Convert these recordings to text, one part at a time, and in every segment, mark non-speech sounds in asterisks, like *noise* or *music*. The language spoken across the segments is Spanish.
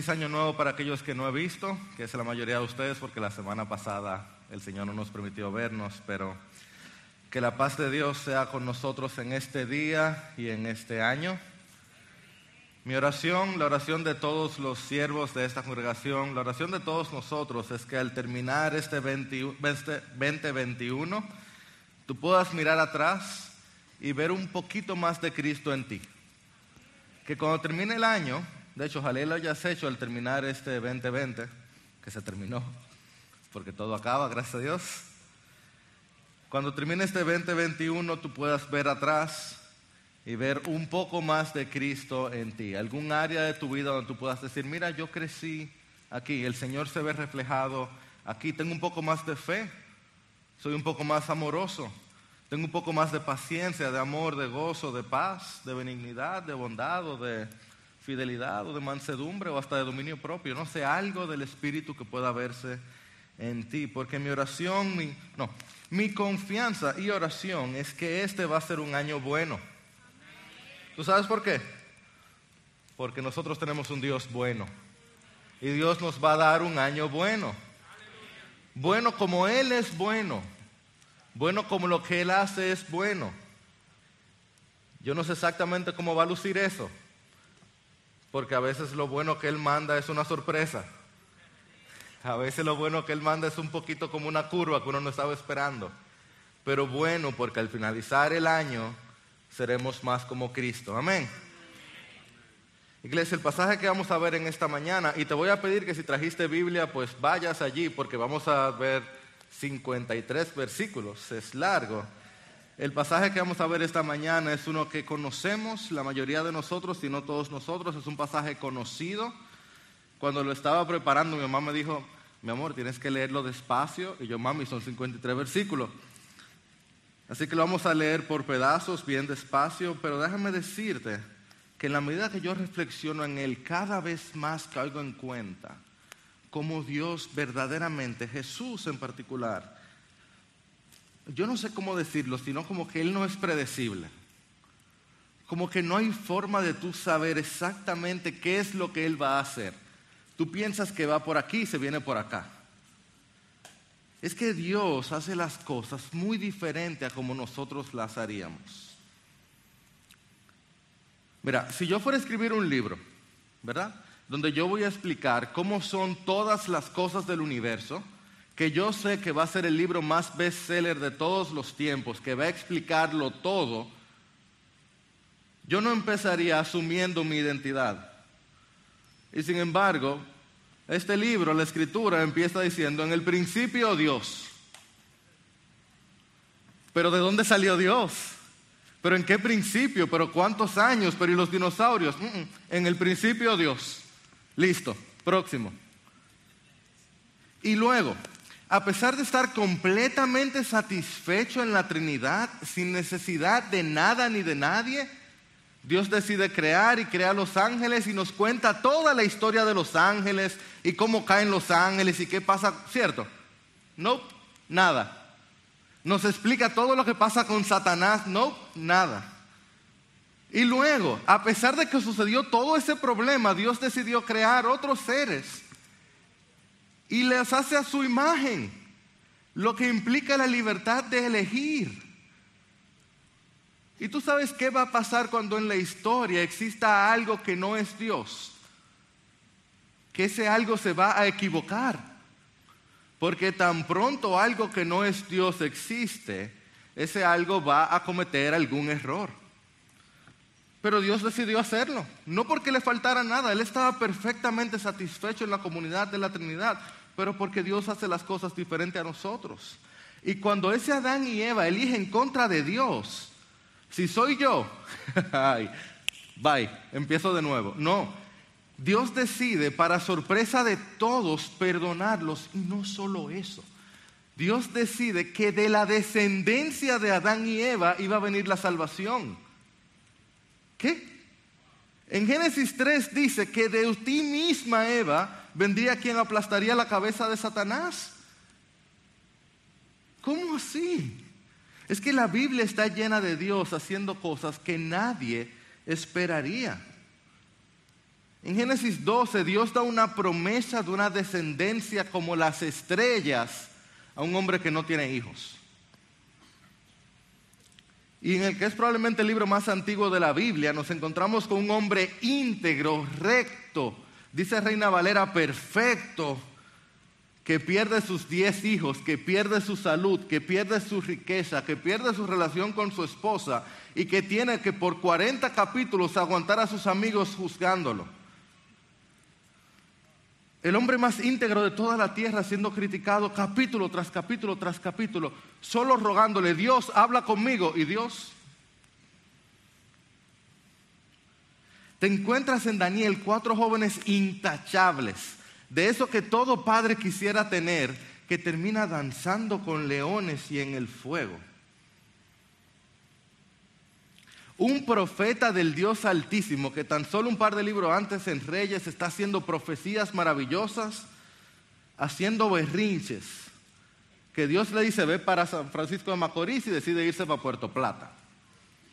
Feliz año nuevo para aquellos que no he visto, que es la mayoría de ustedes porque la semana pasada el Señor no nos permitió vernos, pero que la paz de Dios sea con nosotros en este día y en este año. Mi oración, la oración de todos los siervos de esta congregación, la oración de todos nosotros es que al terminar este 2021 este tú puedas mirar atrás y ver un poquito más de Cristo en ti. Que cuando termine el año de hecho, ojalá lo hayas hecho al terminar este 2020, que se terminó, porque todo acaba, gracias a Dios. Cuando termine este 2021, tú puedas ver atrás y ver un poco más de Cristo en ti. Algún área de tu vida donde tú puedas decir, mira, yo crecí aquí, el Señor se ve reflejado aquí, tengo un poco más de fe, soy un poco más amoroso, tengo un poco más de paciencia, de amor, de gozo, de paz, de benignidad, de bondad o de fidelidad o de mansedumbre o hasta de dominio propio, no sé, algo del Espíritu que pueda verse en ti, porque mi oración, mi, no, mi confianza y oración es que este va a ser un año bueno. ¿Tú sabes por qué? Porque nosotros tenemos un Dios bueno y Dios nos va a dar un año bueno. Bueno como Él es bueno, bueno como lo que Él hace es bueno. Yo no sé exactamente cómo va a lucir eso, porque a veces lo bueno que Él manda es una sorpresa. A veces lo bueno que Él manda es un poquito como una curva que uno no estaba esperando. Pero bueno, porque al finalizar el año seremos más como Cristo. Amén. Iglesia, el pasaje que vamos a ver en esta mañana, y te voy a pedir que si trajiste Biblia, pues vayas allí, porque vamos a ver 53 versículos, es largo. El pasaje que vamos a ver esta mañana es uno que conocemos, la mayoría de nosotros, si no todos nosotros, es un pasaje conocido. Cuando lo estaba preparando, mi mamá me dijo, mi amor, tienes que leerlo despacio. Y yo, mami, son 53 versículos. Así que lo vamos a leer por pedazos, bien despacio, pero déjame decirte que en la medida que yo reflexiono en él, cada vez más caigo en cuenta cómo Dios verdaderamente, Jesús en particular, yo no sé cómo decirlo, sino como que Él no es predecible. Como que no hay forma de tú saber exactamente qué es lo que Él va a hacer. Tú piensas que va por aquí y se viene por acá. Es que Dios hace las cosas muy diferente a como nosotros las haríamos. Mira, si yo fuera a escribir un libro, ¿verdad? Donde yo voy a explicar cómo son todas las cosas del universo, que yo sé que va a ser el libro más bestseller de todos los tiempos, que va a explicarlo todo, yo no empezaría asumiendo mi identidad. Y sin embargo, este libro, la escritura, empieza diciendo, en el principio Dios. Pero ¿de dónde salió Dios? ¿Pero en qué principio? ¿Pero cuántos años? ¿Pero y los dinosaurios? Mm, mm. En el principio Dios. Listo, próximo. Y luego, a pesar de estar completamente satisfecho en la Trinidad, sin necesidad de nada ni de nadie, Dios decide crear y crea los ángeles y nos cuenta toda la historia de los ángeles y cómo caen los ángeles y qué pasa, ¿cierto? No, nada. Nos explica todo lo que pasa con Satanás, no, nada. Y luego, a pesar de que sucedió todo ese problema, Dios decidió crear otros seres y les hace a su imagen, lo que implica la libertad de elegir. ¿Y tú sabes qué va a pasar cuando en la historia exista algo que no es Dios? Que ese algo se va a equivocar. Porque tan pronto algo que no es Dios existe, ese algo va a cometer algún error. Pero Dios decidió hacerlo, no porque le faltara nada, Él estaba perfectamente satisfecho en la comunidad de la Trinidad pero porque Dios hace las cosas diferentes a nosotros. Y cuando ese Adán y Eva eligen contra de Dios, si soy yo, *laughs* bye, empiezo de nuevo. No, Dios decide para sorpresa de todos perdonarlos y no solo eso. Dios decide que de la descendencia de Adán y Eva iba a venir la salvación. ¿Qué? En Génesis 3 dice que de ti misma, Eva, vendría quien aplastaría la cabeza de Satanás. ¿Cómo así? Es que la Biblia está llena de Dios haciendo cosas que nadie esperaría. En Génesis 12 Dios da una promesa de una descendencia como las estrellas a un hombre que no tiene hijos. Y en el que es probablemente el libro más antiguo de la Biblia, nos encontramos con un hombre íntegro, recto, dice Reina Valera, perfecto, que pierde sus diez hijos, que pierde su salud, que pierde su riqueza, que pierde su relación con su esposa y que tiene que por 40 capítulos aguantar a sus amigos juzgándolo. El hombre más íntegro de toda la tierra siendo criticado capítulo tras capítulo tras capítulo, solo rogándole, Dios, habla conmigo. Y Dios, te encuentras en Daniel cuatro jóvenes intachables de eso que todo padre quisiera tener, que termina danzando con leones y en el fuego. Un profeta del Dios Altísimo que tan solo un par de libros antes en Reyes está haciendo profecías maravillosas, haciendo berrinches, que Dios le dice, ve para San Francisco de Macorís y decide irse para Puerto Plata.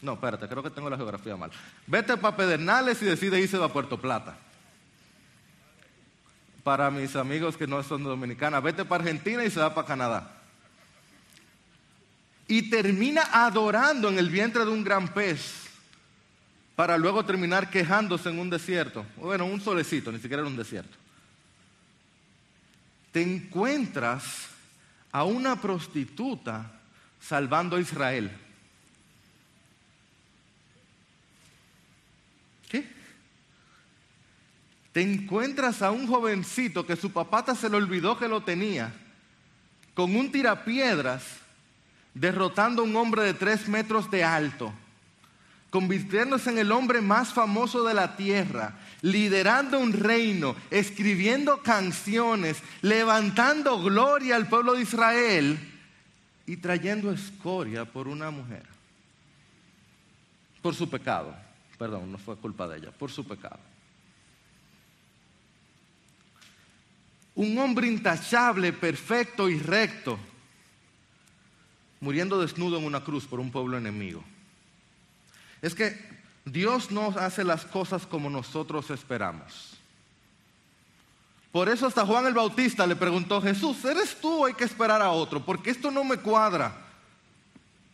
No, espérate, creo que tengo la geografía mal. Vete para Pedernales y decide irse para Puerto Plata para mis amigos que no son dominicanos, vete para Argentina y se va para Canadá. Y termina adorando en el vientre de un gran pez para luego terminar quejándose en un desierto. Bueno, un solecito, ni siquiera en un desierto. Te encuentras a una prostituta salvando a Israel. Te encuentras a un jovencito que su papá se le olvidó que lo tenía, con un tirapiedras, derrotando a un hombre de tres metros de alto, convirtiéndose en el hombre más famoso de la tierra, liderando un reino, escribiendo canciones, levantando gloria al pueblo de Israel y trayendo escoria por una mujer, por su pecado. Perdón, no fue culpa de ella, por su pecado. Un hombre intachable, perfecto y recto, muriendo desnudo en una cruz por un pueblo enemigo. Es que Dios no hace las cosas como nosotros esperamos. Por eso hasta Juan el Bautista le preguntó, Jesús, ¿eres tú hay que esperar a otro? Porque esto no me cuadra.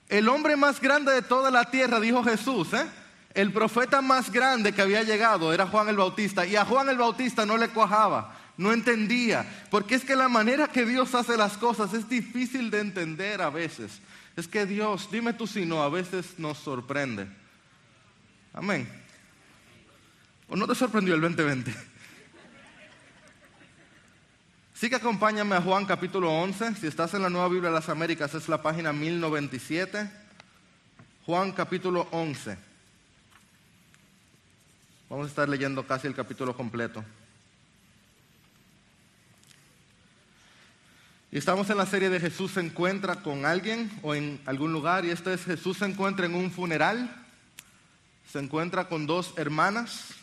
El hombre más grande de toda la tierra, dijo Jesús, ¿eh? el profeta más grande que había llegado era Juan el Bautista. Y a Juan el Bautista no le cuajaba no entendía, porque es que la manera que Dios hace las cosas es difícil de entender a veces. Es que Dios, dime tú si no, a veces nos sorprende. Amén. ¿O no te sorprendió el 2020? Sí que acompáñame a Juan capítulo 11. Si estás en la Nueva Biblia de las Américas, es la página 1097. Juan capítulo 11. Vamos a estar leyendo casi el capítulo completo. Y estamos en la serie de Jesús se encuentra con alguien o en algún lugar. Y esto es Jesús se encuentra en un funeral. Se encuentra con dos hermanas.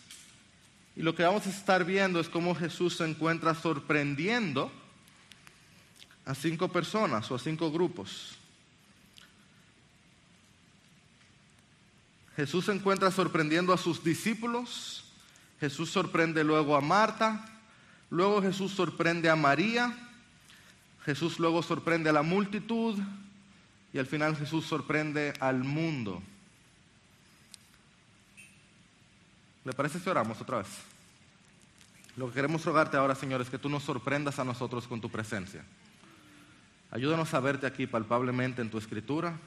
Y lo que vamos a estar viendo es cómo Jesús se encuentra sorprendiendo a cinco personas o a cinco grupos. Jesús se encuentra sorprendiendo a sus discípulos. Jesús sorprende luego a Marta. Luego Jesús sorprende a María. Jesús luego sorprende a la multitud y al final Jesús sorprende al mundo. ¿Le parece si oramos otra vez? Lo que queremos rogarte ahora, Señor, es que tú nos sorprendas a nosotros con tu presencia. Ayúdanos a verte aquí palpablemente en tu escritura.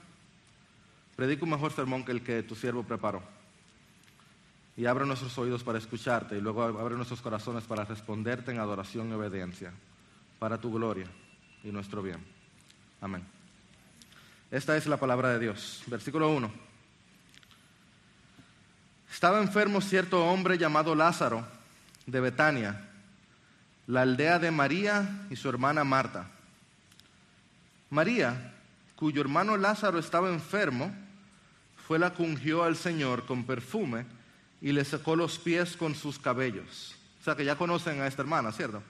Predica un mejor sermón que el que tu siervo preparó. Y abre nuestros oídos para escucharte y luego abre nuestros corazones para responderte en adoración y obediencia, para tu gloria y nuestro bien. Amén. Esta es la palabra de Dios. Versículo 1. Estaba enfermo cierto hombre llamado Lázaro de Betania, la aldea de María y su hermana Marta. María, cuyo hermano Lázaro estaba enfermo, fue la que al Señor con perfume y le secó los pies con sus cabellos. O sea que ya conocen a esta hermana, ¿cierto?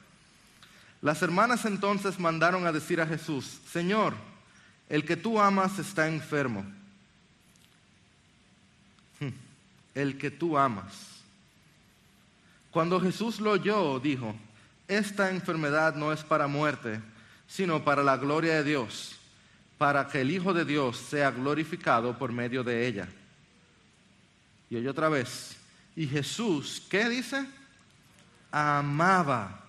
Las hermanas entonces mandaron a decir a Jesús, Señor, el que tú amas está enfermo. Hmm, el que tú amas. Cuando Jesús lo oyó, dijo, esta enfermedad no es para muerte, sino para la gloria de Dios, para que el Hijo de Dios sea glorificado por medio de ella. Y otra vez, y Jesús, ¿qué dice? Amaba.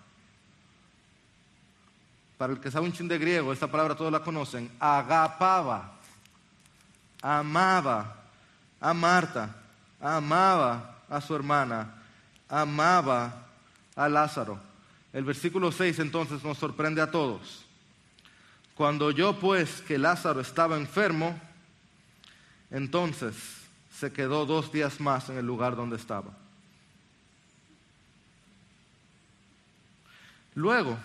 Para el que sabe un chin de griego, esta palabra todos la conocen, agapaba, amaba a Marta, amaba a su hermana, amaba a Lázaro. El versículo 6 entonces nos sorprende a todos. Cuando oyó pues que Lázaro estaba enfermo, entonces se quedó dos días más en el lugar donde estaba. Luego.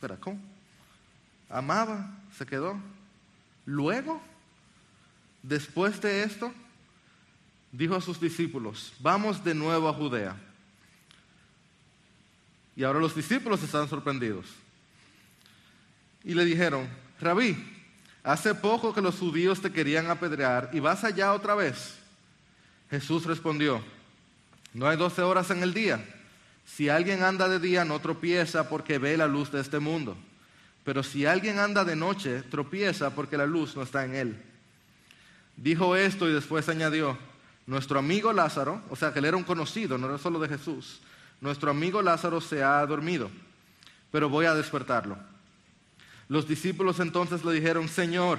Espera, ¿cómo? Amaba, se quedó. Luego, después de esto, dijo a sus discípulos, vamos de nuevo a Judea. Y ahora los discípulos están sorprendidos. Y le dijeron, rabí, hace poco que los judíos te querían apedrear y vas allá otra vez. Jesús respondió, no hay doce horas en el día. Si alguien anda de día no tropieza porque ve la luz de este mundo. Pero si alguien anda de noche, tropieza porque la luz no está en él. Dijo esto y después añadió, nuestro amigo Lázaro, o sea que él era un conocido, no era solo de Jesús, nuestro amigo Lázaro se ha dormido, pero voy a despertarlo. Los discípulos entonces le dijeron, Señor,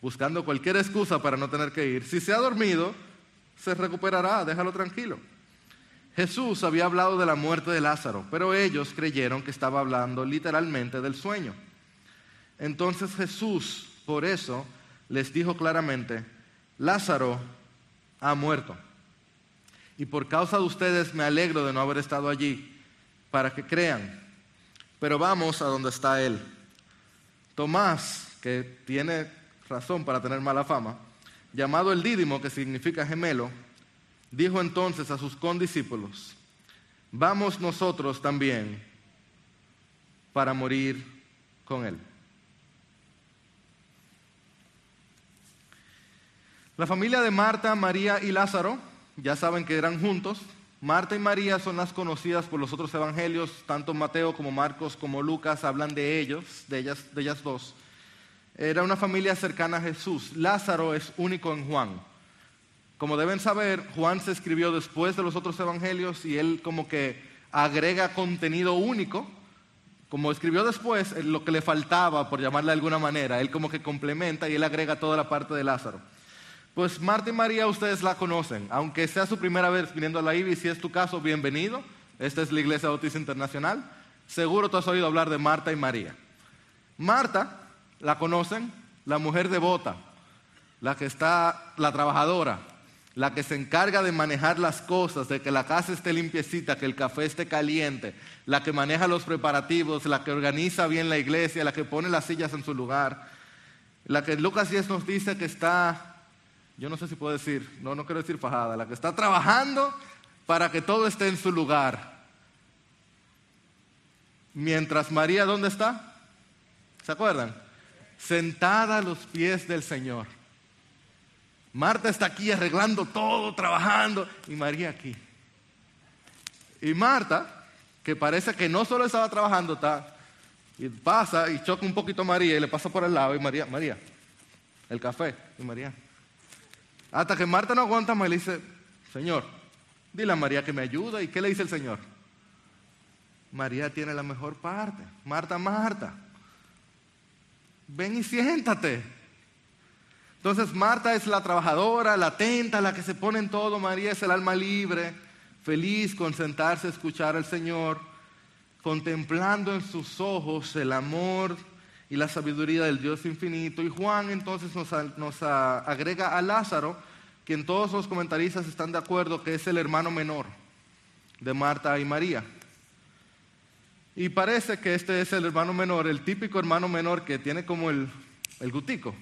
buscando cualquier excusa para no tener que ir, si se ha dormido, se recuperará, déjalo tranquilo. Jesús había hablado de la muerte de Lázaro, pero ellos creyeron que estaba hablando literalmente del sueño. Entonces Jesús, por eso, les dijo claramente, Lázaro ha muerto. Y por causa de ustedes me alegro de no haber estado allí, para que crean. Pero vamos a donde está él. Tomás, que tiene razón para tener mala fama, llamado el dídimo, que significa gemelo, dijo entonces a sus condiscípulos, vamos nosotros también para morir con él. La familia de Marta, María y Lázaro, ya saben que eran juntos. Marta y María son las conocidas por los otros evangelios, tanto Mateo como Marcos como Lucas hablan de ellos, de ellas, de ellas dos. Era una familia cercana a Jesús. Lázaro es único en Juan. Como deben saber, Juan se escribió después de los otros evangelios y él como que agrega contenido único. Como escribió después, lo que le faltaba, por llamarle de alguna manera, él como que complementa y él agrega toda la parte de Lázaro. Pues Marta y María ustedes la conocen, aunque sea su primera vez viniendo a la IBI, si es tu caso, bienvenido. Esta es la Iglesia Bautista Internacional. Seguro tú has oído hablar de Marta y María. Marta, la conocen, la mujer devota, la que está, la trabajadora, la que se encarga de manejar las cosas, de que la casa esté limpiecita, que el café esté caliente, la que maneja los preparativos, la que organiza bien la iglesia, la que pone las sillas en su lugar, la que Lucas 10 nos dice que está, yo no sé si puedo decir, no, no quiero decir fajada, la que está trabajando para que todo esté en su lugar. Mientras María, ¿dónde está? ¿Se acuerdan? Sentada a los pies del Señor. Marta está aquí arreglando todo, trabajando, y María aquí. Y Marta, que parece que no solo estaba trabajando, está, y pasa y choca un poquito a María y le pasa por el lado, y María, María, el café, y María. Hasta que Marta no aguanta más y le dice, Señor, dile a María que me ayuda. ¿Y qué le dice el Señor? María tiene la mejor parte. Marta, Marta, ven y siéntate. Entonces Marta es la trabajadora, la atenta, la que se pone en todo. María es el alma libre, feliz con sentarse a escuchar al Señor, contemplando en sus ojos el amor y la sabiduría del Dios infinito. Y Juan entonces nos, agrega a Lázaro, que en todos los comentaristas están de acuerdo que es el hermano menor de Marta y María. Y parece que este es el hermano menor, el típico hermano menor que tiene como el gutico,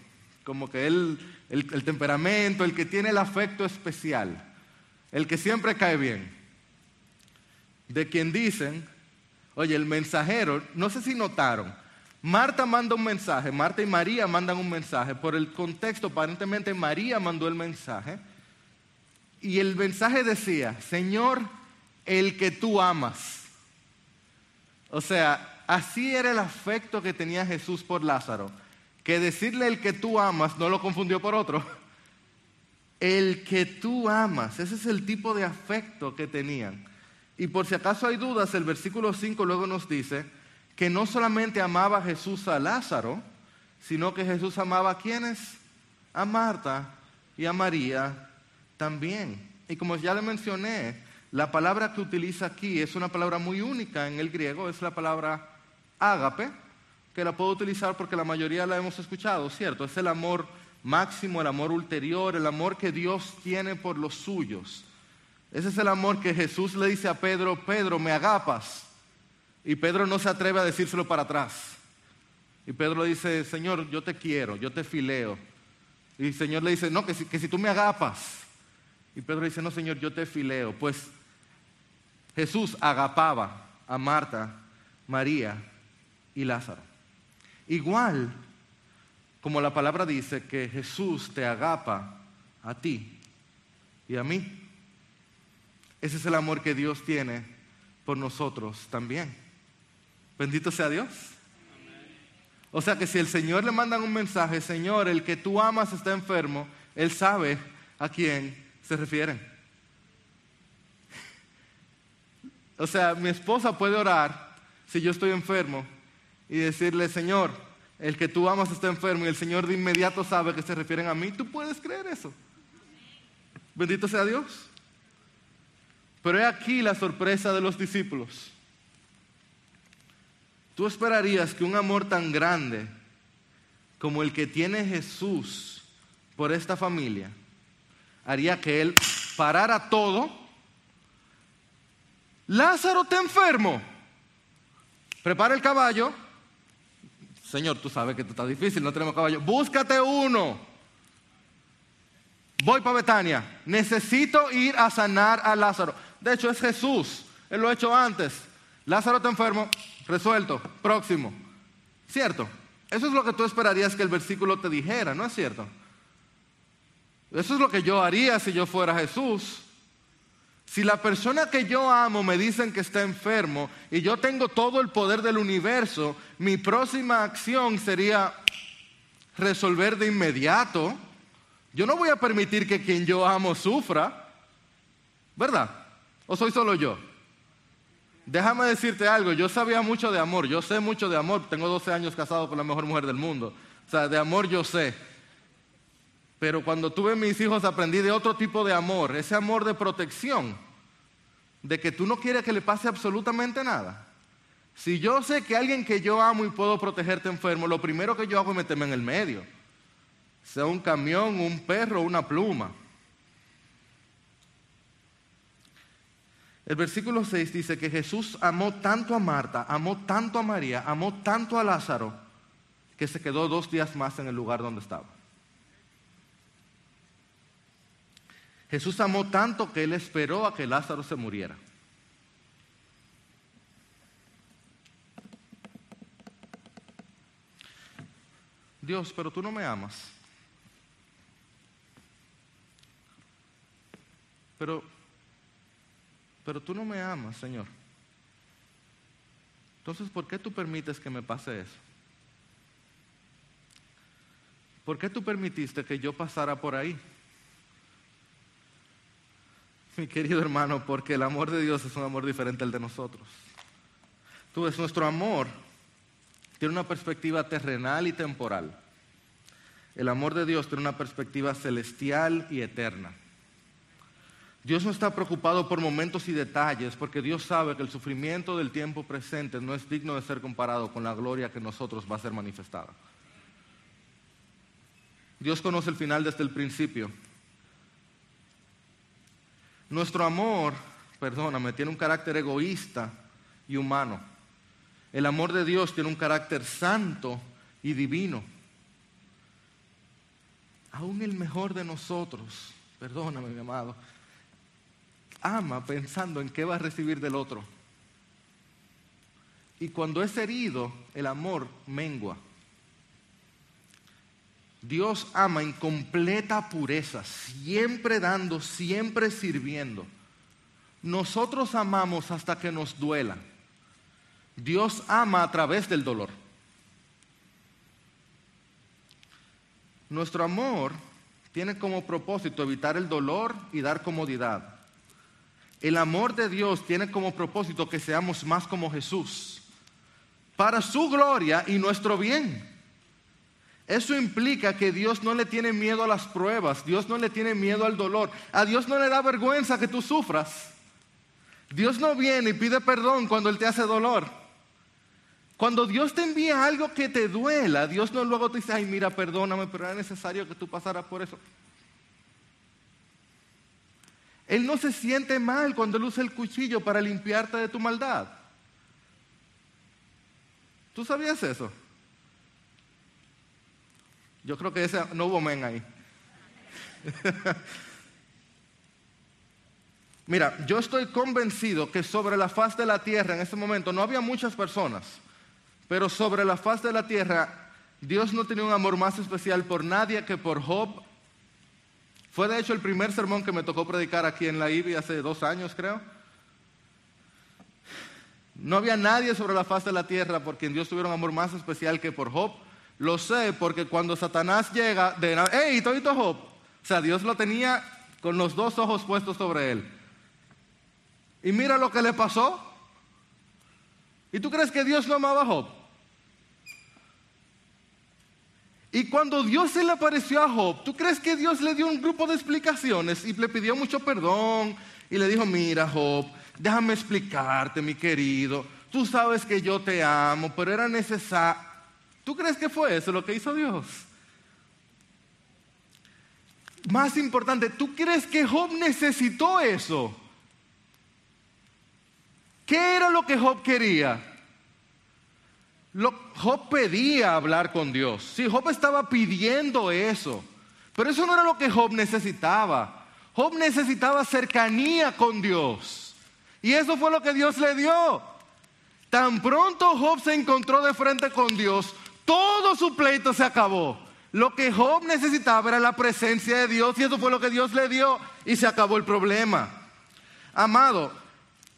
como que él, el, temperamento, el que tiene el afecto especial, el que siempre cae bien. De quien dicen, oye, el mensajero, no sé si notaron, Marta manda un mensaje, Marta y María mandan un mensaje, por el contexto aparentemente María mandó el mensaje, Y el mensaje decía, Señor, el que tú amas. O sea, así era el afecto que tenía Jesús por Lázaro, que decirle el que tú amas no lo confundió por otro. El que tú amas, ese es el tipo de afecto que tenían. Y por si acaso hay dudas, el versículo 5 luego nos dice que no solamente amaba Jesús a Lázaro, sino que Jesús amaba a quienes? A Marta y a María también. Y como ya le mencioné, la palabra que utiliza aquí es una palabra muy única en el griego, es la palabra ágape, que la puedo utilizar porque la mayoría la hemos escuchado, ¿cierto? Es el amor máximo, el amor ulterior, el amor que Dios tiene por los suyos. Ese es el amor que Jesús le dice a Pedro, Pedro, me agapas. Y Pedro no se atreve a decírselo para atrás. Y Pedro le dice, Señor, yo te quiero, yo te fileo. Y el Señor le dice, no, que si, que si tú me agapas. Y Pedro dice, no, Señor, yo te fileo. Pues Jesús agapaba a Marta, María y Lázaro. Igual como la palabra dice que Jesús te agapa a ti y a mí. Ese es el amor que Dios tiene por nosotros también. Bendito sea Dios. O sea que si el Señor le manda un mensaje, Señor, el que tú amas está enfermo, Él sabe a quién se refieren. O sea, mi esposa puede orar si yo estoy enfermo y decirle, Señor, el que tú amas está enfermo y el Señor de inmediato sabe que se refieren a mí. ¿Tú puedes creer eso? Bendito sea Dios. Pero he aquí la sorpresa de los discípulos. Tú esperarías que un amor tan grande como el que tiene Jesús por esta familia haría que Él parara todo. Lázaro te enfermo. Prepara el caballo Señor, tú sabes que esto está difícil, no tenemos caballo. Búscate uno. Voy para Betania. Necesito ir a sanar a Lázaro. De hecho, es Jesús. Él lo ha hecho antes. Lázaro está enfermo. Resuelto. Próximo. ¿Cierto? Eso es lo que tú esperarías que el versículo te dijera, ¿no es cierto? Eso es lo que yo haría si yo fuera Jesús. Si la persona que yo amo me dicen que está enfermo y yo tengo todo el poder del universo, mi próxima acción sería resolver de inmediato. Yo no voy a permitir que quien yo amo sufra, ¿verdad? ¿O soy solo yo? Déjame decirte algo, yo sabía mucho de amor, yo sé mucho de amor, tengo 12 años casado con la mejor mujer del mundo, o sea, de amor yo sé. Pero cuando tuve mis hijos aprendí de otro tipo de amor, ese amor de protección, de que tú no quieres que le pase absolutamente nada. Si yo sé que alguien que yo amo y puedo protegerte enfermo, lo primero que yo hago es meterme en el medio. Sea un camión, un perro, una pluma. El versículo 6 dice que Jesús amó tanto a Marta, amó tanto a María, amó tanto a Lázaro, que se quedó dos días más en el lugar donde estaba. Jesús amó tanto que él esperó a que Lázaro se muriera. Dios, pero tú no me amas. Pero, pero tú no me amas, Señor. Entonces, ¿por qué tú permites que me pase eso? ¿Por qué tú permitiste que yo pasara por ahí? *laughs* mi querido hermano, porque el amor de Dios es un amor diferente al de nosotros. Tú ves, nuestro amor tiene una perspectiva terrenal y temporal. El amor de Dios tiene una perspectiva celestial y eterna. Dios no está preocupado por momentos y detalles porque Dios sabe que el sufrimiento del tiempo presente no es digno de ser comparado con la gloria que nosotros va a ser manifestada. Dios conoce el final desde el principio nuestro amor, perdóname, tiene un carácter egoísta y humano. El amor de Dios tiene un carácter santo y divino. Aún el mejor de nosotros, perdóname mi amado, ama pensando en qué va a recibir del otro. Y cuando es herido, el amor mengua. Dios ama en completa pureza, siempre dando, siempre sirviendo. Nosotros amamos hasta que nos duela. Dios ama a través del dolor. Nuestro amor tiene como propósito evitar el dolor y dar comodidad. El amor de Dios tiene como propósito que seamos más como Jesús, para su gloria y nuestro bien. Eso implica que Dios no le tiene miedo a las pruebas, Dios no le tiene miedo al dolor, a Dios no le da vergüenza que tú sufras. Dios no viene y pide perdón cuando Él te hace dolor. Cuando Dios te envía algo que te duela, Dios no luego te dice, ay, mira, perdóname, pero era necesario que tú pasaras por eso. Él no se siente mal cuando Él usa el cuchillo para limpiarte de tu maldad. ¿Tú sabías eso? Yo creo que ese, no hubo men ahí. *laughs* Mira, yo estoy convencido que sobre la faz de la tierra en ese momento no había muchas personas, pero sobre la faz de la tierra Dios no tenía un amor más especial por nadie que por Job. Fue de hecho el primer sermón que me tocó predicar aquí en la IBI hace dos años, creo. No había nadie sobre la faz de la tierra por quien Dios tuviera un amor más especial que por Job. Lo sé porque cuando Satanás llega, de, ¡hey, todito Job! O sea, Dios lo tenía con los dos ojos puestos sobre él. Y mira lo que le pasó. ¿Y tú crees que Dios no amaba a Job? Y cuando Dios se le apareció a Job, ¿tú crees que Dios le dio un grupo de explicaciones y le pidió mucho perdón? Y le dijo, mira Job, déjame explicarte, mi querido. Tú sabes que yo te amo, pero era necesario. ¿Tú crees que fue eso lo que hizo Dios? Más importante, ¿tú crees que Job necesitó eso? ¿Qué era lo que Job quería? Job pedía hablar con Dios. Sí, Job estaba pidiendo eso. Pero eso no era lo que Job necesitaba. Job necesitaba cercanía con Dios. Y eso fue lo que Dios le dio. Tan pronto Job se encontró de frente con Dios, todo su pleito se acabó. Lo que Job necesitaba era la presencia de Dios y eso fue lo que Dios le dio y se acabó el problema. Amado,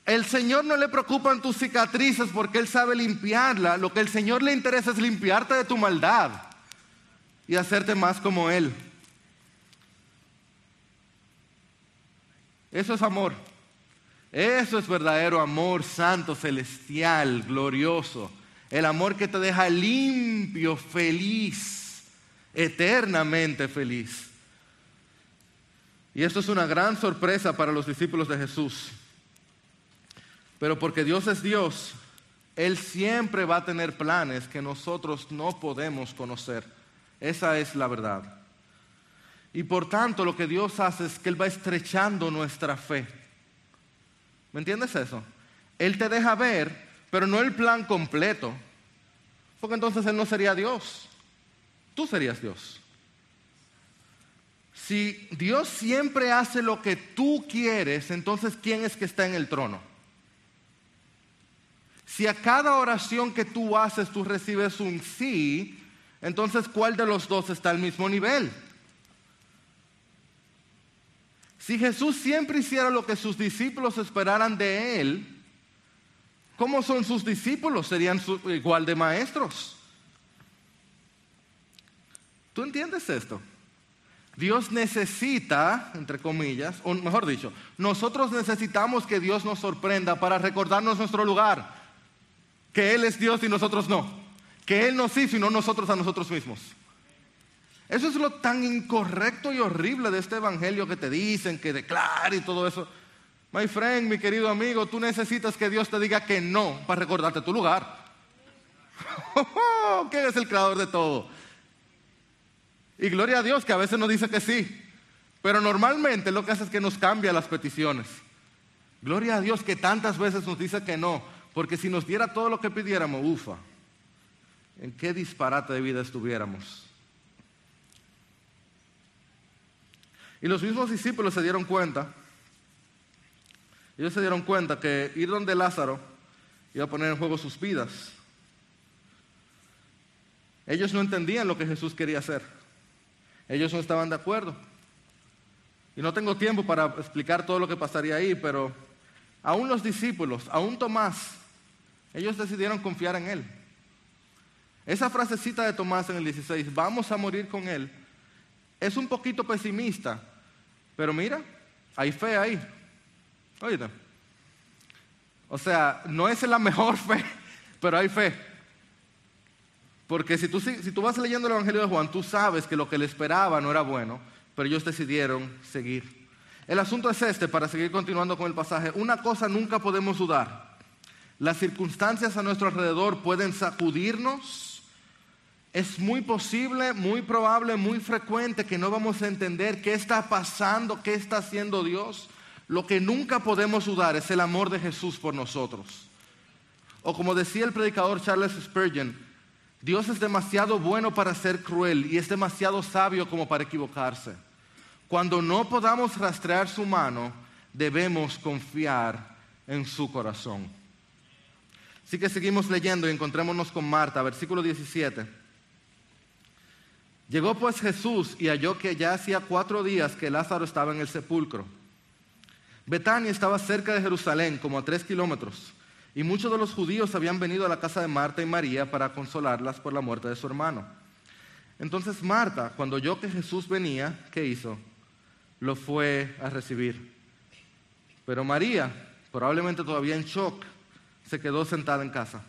el Señor no le preocupan tus cicatrices porque Él sabe limpiarla. Lo que el Señor le interesa es limpiarte de tu maldad y hacerte más como Él. Eso es amor. Eso es verdadero amor santo, celestial, glorioso. El amor que te deja limpio, feliz, eternamente feliz. Y esto es una gran sorpresa para los discípulos de Jesús. Pero porque Dios es Dios, Él siempre va a tener planes que nosotros no podemos conocer. Esa es la verdad. Y por tanto lo que Dios hace es que Él va estrechando nuestra fe. ¿Me entiendes eso? Él te deja ver, pero no el plan completo. Porque entonces Él no sería Dios. Tú serías Dios. Si Dios siempre hace lo que tú quieres, entonces ¿quién es que está en el trono? Si a cada oración que tú haces tú recibes un sí, entonces ¿cuál de los dos está al mismo nivel? Si Jesús siempre hiciera lo que sus discípulos esperaran de Él, ¿cómo son sus discípulos? Serían igual de maestros. ¿Tú entiendes esto? Dios necesita, entre comillas, o mejor dicho, nosotros necesitamos que Dios nos sorprenda para recordarnos nuestro lugar que Él es Dios y nosotros no, que Él nos hizo y no nosotros a nosotros mismos. Eso es lo tan incorrecto y horrible de este evangelio que te dicen, que declara y todo eso. My friend, mi querido amigo, tú necesitas que Dios te diga que no para recordarte tu lugar. *laughs* que es el creador de todo. Y gloria a Dios que a veces nos dice que sí. Pero normalmente lo que hace es que nos cambia las peticiones. Gloria a Dios que tantas veces nos dice que no. Porque si nos diera todo lo que pidiéramos, ufa, ¿en qué disparate de vida estuviéramos? Y los mismos discípulos se dieron cuenta, ellos se dieron cuenta que ir donde Lázaro iba a poner en juego sus vidas. Ellos no entendían lo que Jesús quería hacer. Ellos no estaban de acuerdo. Y no tengo tiempo para explicar todo lo que pasaría ahí, pero aún los discípulos, aún Tomás, ellos decidieron confiar en él. Esa frasecita de Tomás en el 16, vamos a morir con él, es un poquito pesimista, pero mira, hay fe ahí. O sea, no es la mejor *laughs* fe, pero hay fe. Porque si tú, si tú vas leyendo el Evangelio de Juan, tú sabes que lo que le esperaba no era bueno, pero ellos decidieron seguir. El asunto es este, para seguir continuando con el pasaje. Una cosa nunca podemos dudar. Las circunstancias a nuestro alrededor pueden sacudirnos, es muy posible, muy probable, muy frecuente que no vamos a entender qué está pasando, qué está haciendo Dios. Lo que nunca podemos dudar es el amor de Jesús por nosotros. O como decía el predicador Charles Spurgeon, Dios es demasiado bueno para ser cruel y es demasiado sabio como para equivocarse. Cuando no podamos rastrear su mano, debemos confiar en su corazón. Así que seguimos leyendo y encontrémonos con Marta, versículo 17. Llegó pues Jesús y halló que ya hacía cuatro días que Lázaro estaba en el sepulcro. Betania estaba cerca de Jerusalén, como a tres kilómetros, y muchos de los judíos habían venido a la casa de Marta y María para consolarlas por la muerte de su hermano. Entonces Marta, cuando oyó que Jesús venía, ¿qué hizo? Lo fue a recibir. Pero María, probablemente todavía en shock, se quedó sentada en casa.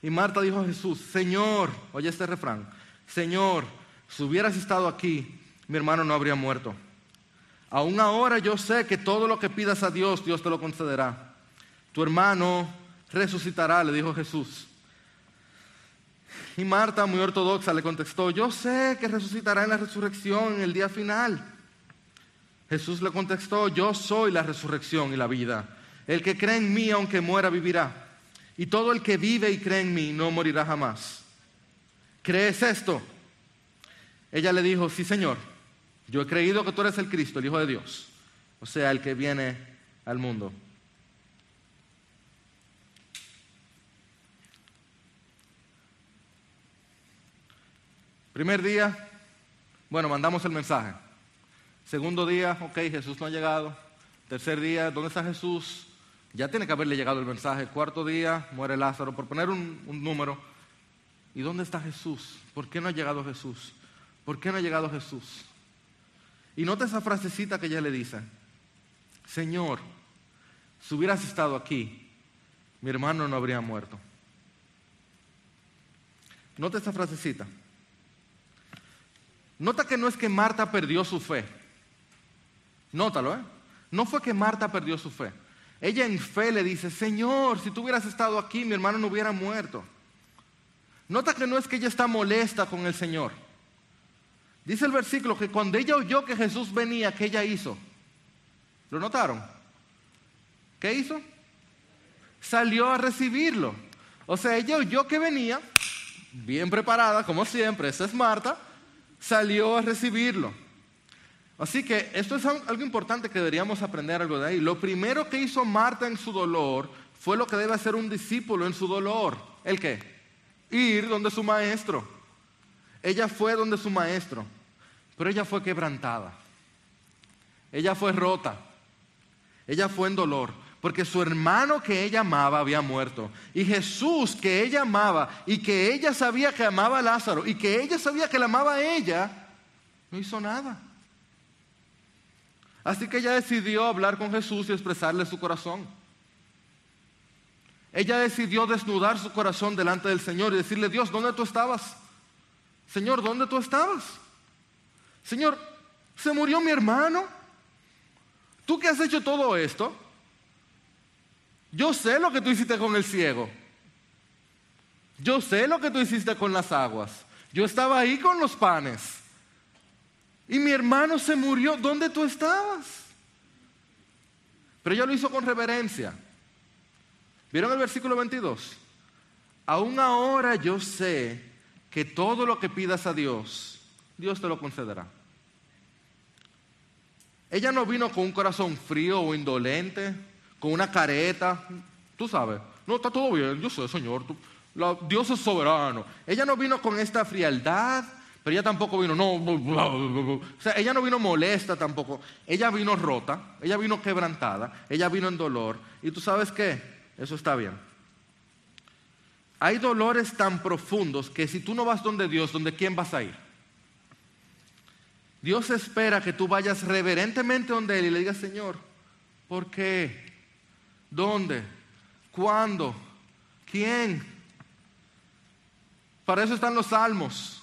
Y Marta dijo a Jesús, Señor, oye este refrán, Señor, si hubieras estado aquí, mi hermano no habría muerto. Aún ahora yo sé que todo lo que pidas a Dios, Dios te lo concederá. Tu hermano resucitará, le dijo Jesús. Y Marta, muy ortodoxa, le contestó, yo sé que resucitará en la resurrección en el día final. Jesús le contestó, yo soy la resurrección y la vida. El que cree en mí, aunque muera, vivirá. Y todo el que vive y cree en mí, no morirá jamás. ¿crees esto? Ella le dijo, sí Señor, yo he creído que tú eres el Cristo, el Hijo de Dios, o sea, el que viene al mundo. Primer día, bueno, mandamos el mensaje. Segundo día, ok, Jesús no ha llegado. Tercer día, ¿dónde está Jesús? Ya tiene que haberle llegado el mensaje. Cuarto día, muere Lázaro, por poner un, un número. ¿Y dónde está Jesús? ¿Por qué no ha llegado Jesús? ¿Por qué no ha llegado Jesús? Y nota esa frasecita que ella le dice. Señor, si hubieras estado aquí, mi hermano no habría muerto. Nota esa frasecita. Nota que no es que Marta perdió su fe. Nótalo, ¿eh? No fue que Marta perdió su fe. Ella en fe le dice, Señor, si tú hubieras estado aquí, mi hermano no hubiera muerto. Nota que no es que ella está molesta con el Señor. Dice el versículo que cuando ella oyó que Jesús venía, ¿qué ella hizo? ¿Lo notaron? ¿Qué hizo? Salió a recibirlo. O sea, ella oyó que venía, bien preparada, como siempre, esa es Marta, salió a recibirlo. Así que esto es algo importante que deberíamos aprender algo de ahí. Lo primero que hizo Marta en su dolor fue lo que debe hacer un discípulo en su dolor. ¿El qué? ir donde su maestro. Ella fue donde su maestro, pero ella fue quebrantada. Ella fue rota. Ella fue en dolor, porque su hermano que ella amaba había muerto. Y Jesús que ella amaba y que ella sabía que amaba a Lázaro y que ella sabía que la amaba a ella, no hizo nada. Así que ella decidió hablar con Jesús y expresarle su corazón. Ella decidió desnudar su corazón delante del Señor y decirle, Dios, ¿dónde tú estabas? Señor, ¿dónde tú estabas? Señor, se murió mi hermano. ¿Tú que has hecho todo esto? Yo sé lo que tú hiciste con el ciego. Yo sé lo que tú hiciste con las aguas. Yo estaba ahí con los panes. Y mi hermano se murió. ¿Dónde tú estabas? Pero ella lo hizo con reverencia. ¿Vieron el versículo 22? Aún ahora yo sé que todo lo que pidas a Dios, Dios te lo concederá. Ella no vino con un corazón frío o indolente, con una careta, tú sabes, no, está todo bien, yo sé, Señor, Dios es soberano. Ella no vino con esta frialdad, Pero ella tampoco vino, no, o sea, ella no vino molesta tampoco. Ella vino rota, ella vino quebrantada, ella vino en dolor. Y tú sabes qué, eso está bien. Hay dolores tan profundos que si tú no vas donde Dios, ¿donde quién vas a ir? Dios espera que tú vayas reverentemente donde Él y le digas, Señor, ¿por qué? ¿Dónde? ¿Cuándo? ¿Quién? Para eso están los salmos.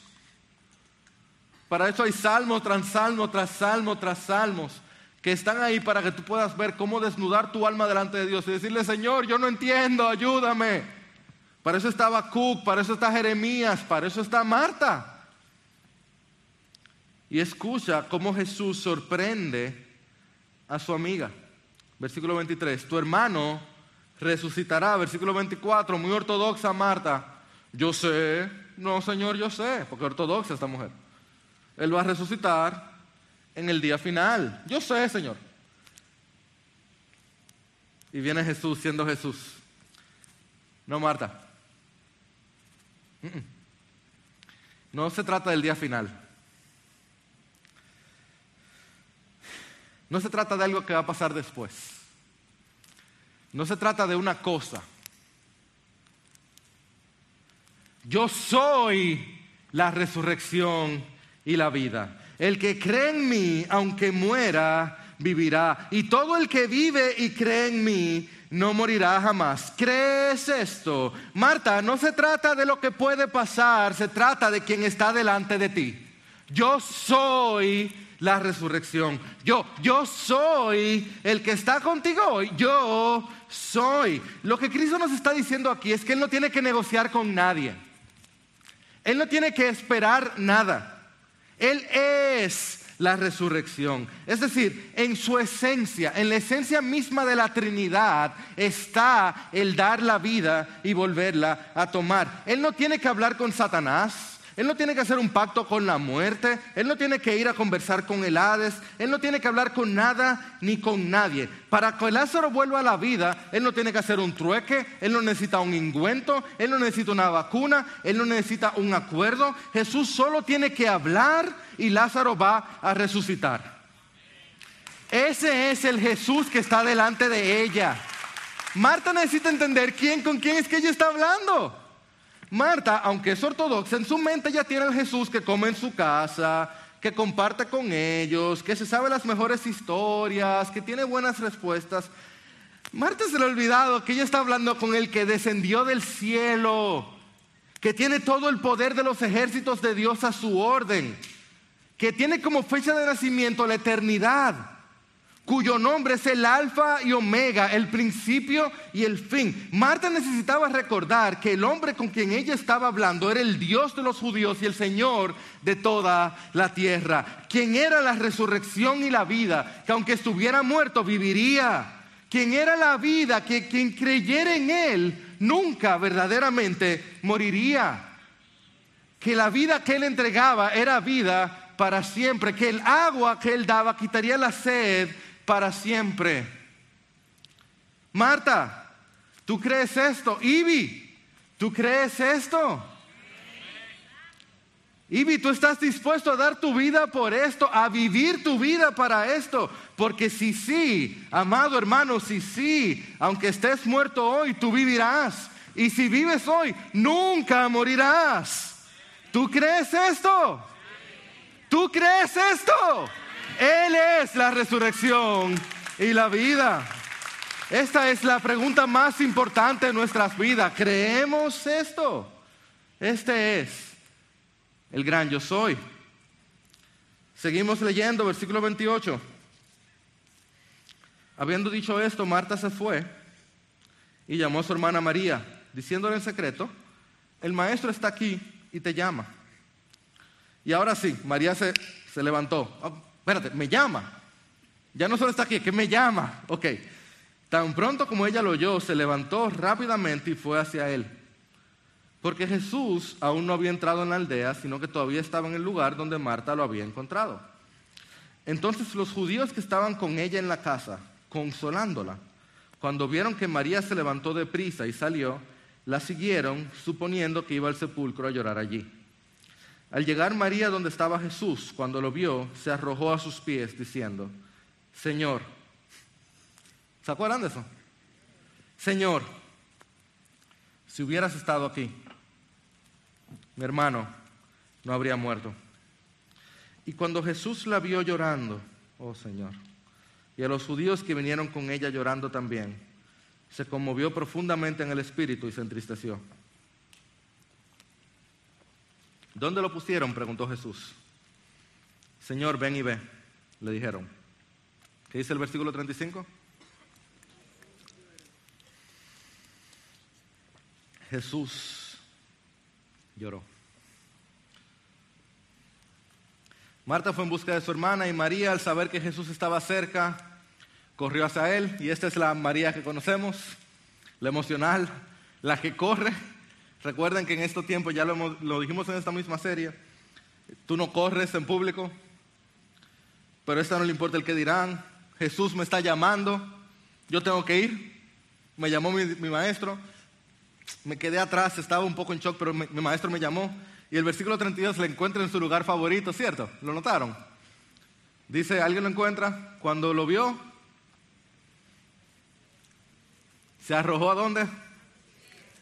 Para eso hay salmo tras salmo, tras salmo, tras salmos, que están ahí para que tú puedas ver cómo desnudar tu alma delante de Dios y decirle, Señor, yo no entiendo, ayúdame. Para eso está Habacuc, para eso está Jeremías, para eso está Marta. Y escucha cómo Jesús sorprende a su amiga. Versículo 23, tu hermano resucitará. Versículo 24, muy ortodoxa Marta. Yo sé, no Señor, yo sé, porque ortodoxa esta mujer. Él va a resucitar en el día final. Yo sé, Señor. Y viene Jesús siendo Jesús. No, Marta. No se trata del día final. No se trata de algo que va a pasar después. No se trata de una cosa. Yo soy la resurrección y la vida. El que cree en mí, aunque muera, vivirá. Y todo el que vive y cree en mí, no morirá jamás. ¿Crees esto? Marta, no se trata de lo que puede pasar, se trata de quien está delante de ti. Yo soy la resurrección. Yo, yo soy el que está contigo hoy. Yo soy. Lo que Cristo nos está diciendo aquí es que Él no tiene que negociar con nadie. Él no tiene que esperar nada. Él es la resurrección. Es decir, en su esencia, en la esencia misma de la Trinidad, está el dar la vida y volverla a tomar. Él no tiene que hablar con Satanás. Él no tiene que hacer un pacto con la muerte, Él no tiene que ir a conversar con el Hades, Él no tiene que hablar con nada ni con nadie. Para que Lázaro vuelva a la vida, Él no tiene que hacer un trueque, Él no necesita un ingüento, Él no necesita una vacuna, Él no necesita un acuerdo. Jesús solo tiene que hablar y Lázaro va a resucitar. Ese es el Jesús que está delante de ella. Marta necesita entender quién con quién es que ella está hablando. Marta, aunque es ortodoxa, en su mente ya tiene al Jesús que come en su casa, que comparte con ellos, que se sabe las mejores historias, que tiene buenas respuestas. Marta se le ha olvidado que ella está hablando con el que descendió del cielo, que tiene todo el poder de los ejércitos de Dios a su orden, que tiene como fecha de nacimiento la eternidad cuyo nombre es el alfa y omega, el principio y el fin. Marta necesitaba recordar que el hombre con quien ella estaba hablando era el Dios de los judíos y el Señor de toda la tierra, quien era la resurrección y la vida, que aunque estuviera muerto viviría, quien era la vida, que quien creyera en Él nunca verdaderamente moriría, que la vida que Él entregaba era vida para siempre, que el agua que Él daba quitaría la sed para siempre. Marta, ¿tú crees esto? Ibi, ¿tú crees esto? Ibi, tú estás dispuesto a dar tu vida por esto, a vivir tu vida para esto. Porque si sí, amado hermano, si sí, aunque estés muerto hoy, tú vivirás. Y si vives hoy, nunca morirás. ¿Tú crees esto? ¿Tú crees esto? Él es la resurrección y la vida. Esta es la pregunta más importante de nuestras vidas. ¿Creemos esto? Este es el gran yo soy. Seguimos leyendo, versículo 28. Habiendo dicho esto, Marta se fue y llamó a su hermana María, diciéndole en secreto, el maestro está aquí y te llama. Y ahora sí, María se, se levantó espérate, me llama. Ya no solo está aquí, que me llama. Ok. Tan pronto como ella lo oyó, se levantó rápidamente y fue hacia él. Porque Jesús aún no había entrado en la aldea, sino que todavía estaba en el lugar donde Marta lo había encontrado. Entonces los judíos que estaban con ella en la casa, consolándola, cuando vieron que María se levantó de prisa y salió, la siguieron, suponiendo que iba al sepulcro a llorar allí. Al llegar María donde estaba Jesús, cuando lo vio, se arrojó a sus pies diciendo, Señor, ¿se acuerdan de eso? Señor, si hubieras estado aquí, mi hermano no habría muerto. Y cuando Jesús la vio llorando, oh Señor, y a los judíos que vinieron con ella llorando también, se conmovió profundamente en el espíritu y se entristeció. ¿Dónde lo pusieron? preguntó Jesús. Señor, ven y ve, le dijeron. ¿Qué dice el versículo 35? Jesús lloró. Marta fue en busca de su hermana y María, al saber que Jesús estaba cerca, corrió hacia él. Y esta es la María que conocemos, la emocional, la que corre. Recuerden que en estos tiempos, ya lo, lo dijimos en esta misma serie, tú no corres en público, pero esta no le importa el que dirán. Jesús me está llamando, yo tengo que ir. Me llamó mi, maestro, me quedé atrás, estaba un poco en shock, pero mi maestro me llamó y el versículo 32 le encuentra en su lugar favorito, ¿cierto? ¿Lo notaron? Dice, ¿alguien lo encuentra? Cuando lo vio, se arrojó a dónde?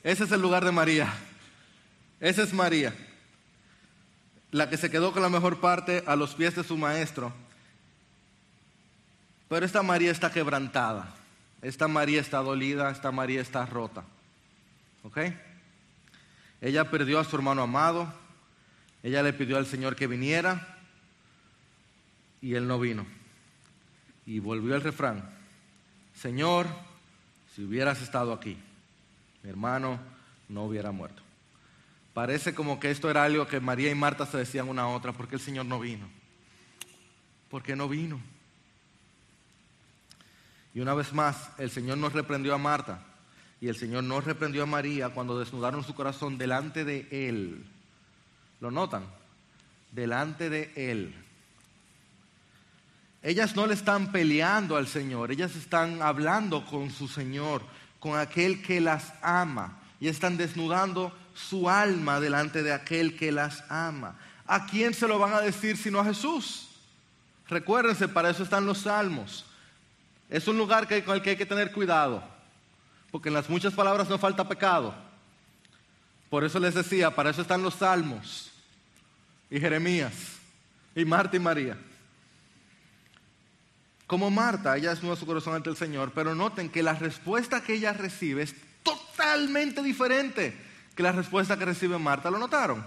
Ese es el lugar de María. Esa es María, la que se quedó con la mejor parte a los pies de su maestro. Pero esta María está quebrantada, esta María está dolida, esta María está rota. ¿Ok? Ella perdió a su hermano amado, ella le pidió al Señor que viniera y él no vino. Y volvió el refrán, Señor, si hubieras estado aquí, mi hermano no hubiera muerto. Parece como que esto era algo que María y Marta se decían una a otra, porque el Señor no vino. ¿Por qué no vino? Y una vez más, el Señor nos reprendió a Marta y el Señor no reprendió a María cuando desnudaron su corazón delante de Él. ¿Lo notan? Delante de Él. Ellas no le están peleando al Señor, ellas están hablando con su Señor, con aquel que las ama. Y están desnudando su alma delante de aquel que las ama. ¿A quién se lo van a decir sino a Jesús? Recuérdense, para eso están los salmos. Es un lugar con el que hay que tener cuidado porque en las muchas palabras no falta pecado. Por eso les decía, para eso están los salmos y Jeremías y Marta y María. Como Marta, ella desnuda su corazón ante el Señor, pero noten que la respuesta que ella recibe es totalmente diferente que la respuesta que recibe Marta. ¿Lo notaron?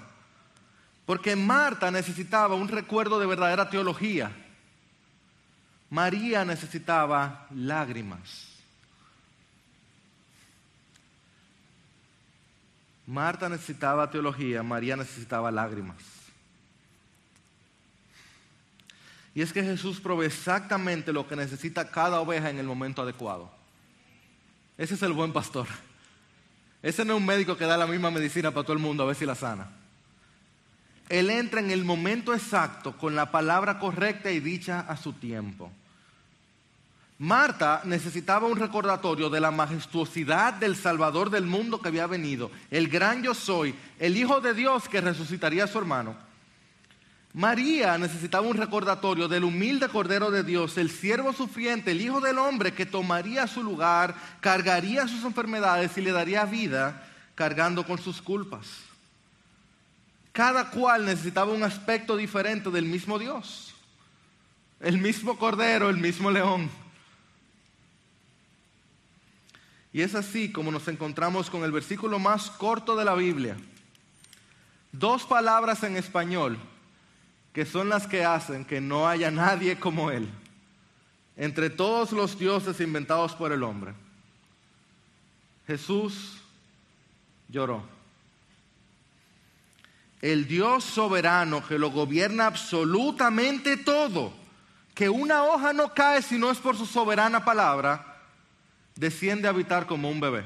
Porque Marta necesitaba un recuerdo de verdadera teología. María necesitaba lágrimas. Marta necesitaba teología, María necesitaba lágrimas. Y es que Jesús provee exactamente lo que necesita cada oveja en el momento adecuado. Ese es el buen pastor. Ese no es un médico que da la misma medicina para todo el mundo a ver si la sana. Él entra en el momento exacto con la palabra correcta y dicha a su tiempo. Marta necesitaba un recordatorio de la majestuosidad del Salvador del mundo que había venido, el gran yo soy, el Hijo de Dios que resucitaría a su hermano. María necesitaba un recordatorio del humilde Cordero de Dios, el siervo sufriente, el Hijo del Hombre que tomaría su lugar, cargaría sus enfermedades y le daría vida cargando con sus culpas. Cada cual necesitaba un aspecto diferente del mismo Dios. El mismo Cordero, el mismo León Y es así como nos encontramos con el versículo más corto de la Biblia. Dos palabras en español que son las que hacen que no haya nadie como Él entre todos los dioses inventados por el hombre. Jesús lloró. El Dios soberano que lo gobierna absolutamente todo, que una hoja no cae si no es por su soberana palabra, desciende a habitar como un bebé.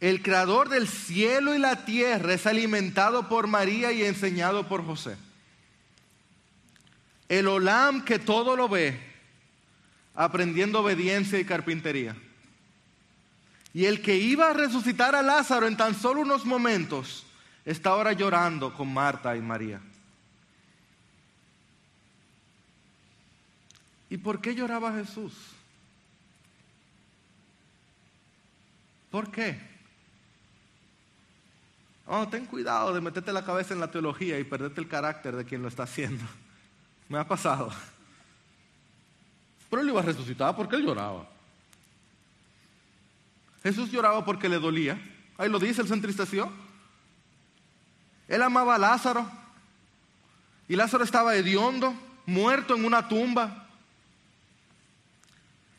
El creador del cielo y la tierra es alimentado por María y enseñado por José. El Olam que todo lo ve, aprendiendo obediencia y carpintería. Y el que iba a resucitar a Lázaro en tan solo unos momentos, está ahora llorando con Marta y María. ¿Y por qué lloraba Jesús? ¿Por qué? Oh, ten cuidado de meterte la cabeza en la teología y perderte el carácter de quien lo está haciendo. *laughs* Me ha pasado. Pero él iba a resucitar porque él lloraba. Jesús lloraba porque le dolía. Ahí lo dice, él se entristeció. Él amaba a Lázaro. Y Lázaro estaba hediondo, muerto en una tumba.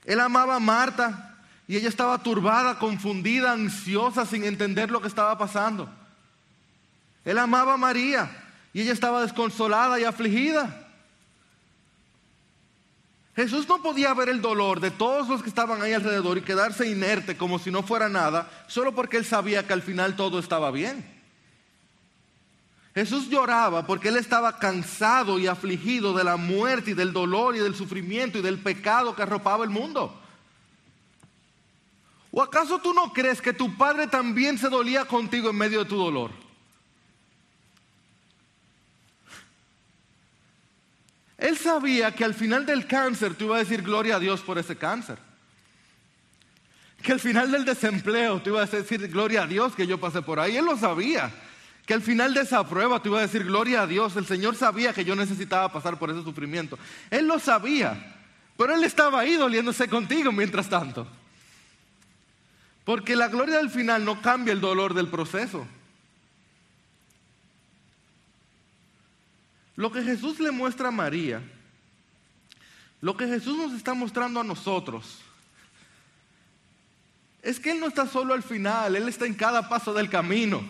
Él amaba a Marta y ella estaba turbada, confundida, ansiosa, sin entender lo que estaba pasando. Él amaba a María y ella estaba desconsolada y afligida. Jesús no podía ver el dolor de todos los que estaban ahí alrededor y quedarse inerte como si no fuera nada, solo porque él sabía que al final todo estaba bien. Jesús lloraba porque él estaba cansado y afligido de la muerte y del dolor y del sufrimiento y del pecado que arropaba el mundo. ¿O acaso tú no crees que tu padre también se dolía contigo en medio de tu dolor? Él sabía que al final del cáncer tú ibas a decir gloria a Dios por ese cáncer. Que al final del desempleo tú ibas a decir gloria a Dios que yo pasé por ahí. Él lo sabía. Que al final de esa prueba tú ibas a decir gloria a Dios. El Señor sabía que yo necesitaba pasar por ese sufrimiento. Él lo sabía. Pero Él estaba ahí doliéndose contigo mientras tanto. Porque la gloria del final no cambia el dolor del proceso. Lo que Jesús le muestra a María, lo que Jesús nos está mostrando a nosotros, es que Él no está solo al final, Él está en cada paso del camino.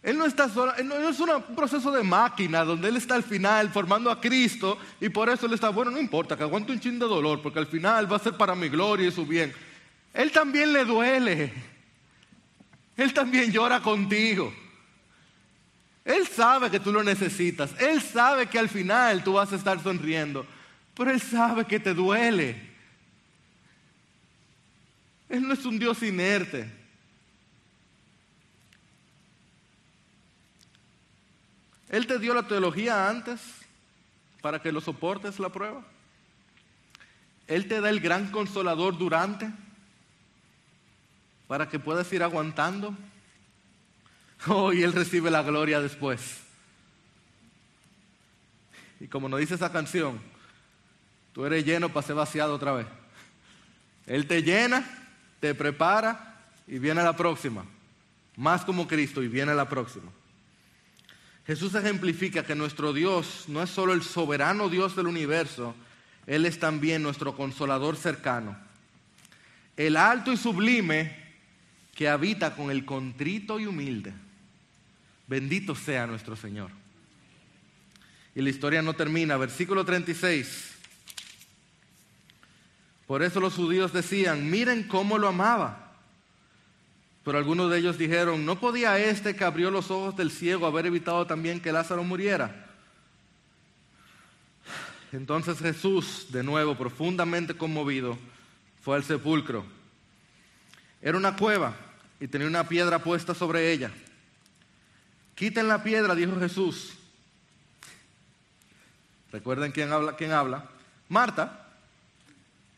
Él no está solo, no es un proceso de máquina donde Él está al final formando a Cristo y por eso Él está, bueno, no importa, que aguante un chin de dolor, porque al final va a ser para mi gloria y su bien. Él también le duele. Él también llora contigo. Él sabe que tú lo necesitas. Él sabe que al final tú vas a estar sonriendo. Pero Él sabe que te duele. Él no es un Dios inerte. Él te dio la teología antes para que lo soportes la prueba. Él te da el gran consolador durante para que puedas ir aguantando Oh, y Él recibe la gloria después. Y como nos dice esa canción, tú eres lleno para ser vaciado otra vez. Él te llena, te prepara y viene la próxima. Más como Cristo y viene la próxima. Jesús ejemplifica que nuestro Dios no es solo el soberano Dios del universo, Él es también nuestro consolador cercano. El alto y sublime que habita con el contrito y humilde. Bendito sea nuestro Señor. Y la historia no termina. Versículo 36. Por eso los judíos decían, miren cómo lo amaba. Pero algunos de ellos dijeron, ¿no podía este que abrió los ojos del ciego haber evitado también que Lázaro muriera? Entonces Jesús, de nuevo profundamente conmovido, fue al sepulcro. Era una cueva y tenía una piedra puesta sobre ella. Quiten la piedra, dijo Jesús. ¿Recuerden quién habla? ¿Quién habla? Marta,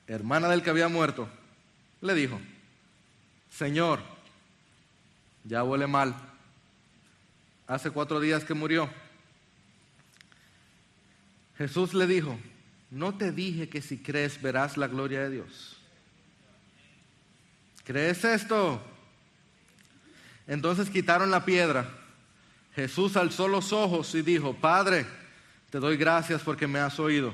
hermana del que había muerto, le dijo, Señor, ya huele mal. Hace cuatro días que murió. Jesús le dijo, no te dije que si crees verás la gloria de Dios. ¿Crees esto? Entonces quitaron la piedra. Jesús alzó los ojos y dijo, Padre, te doy gracias porque me has oído.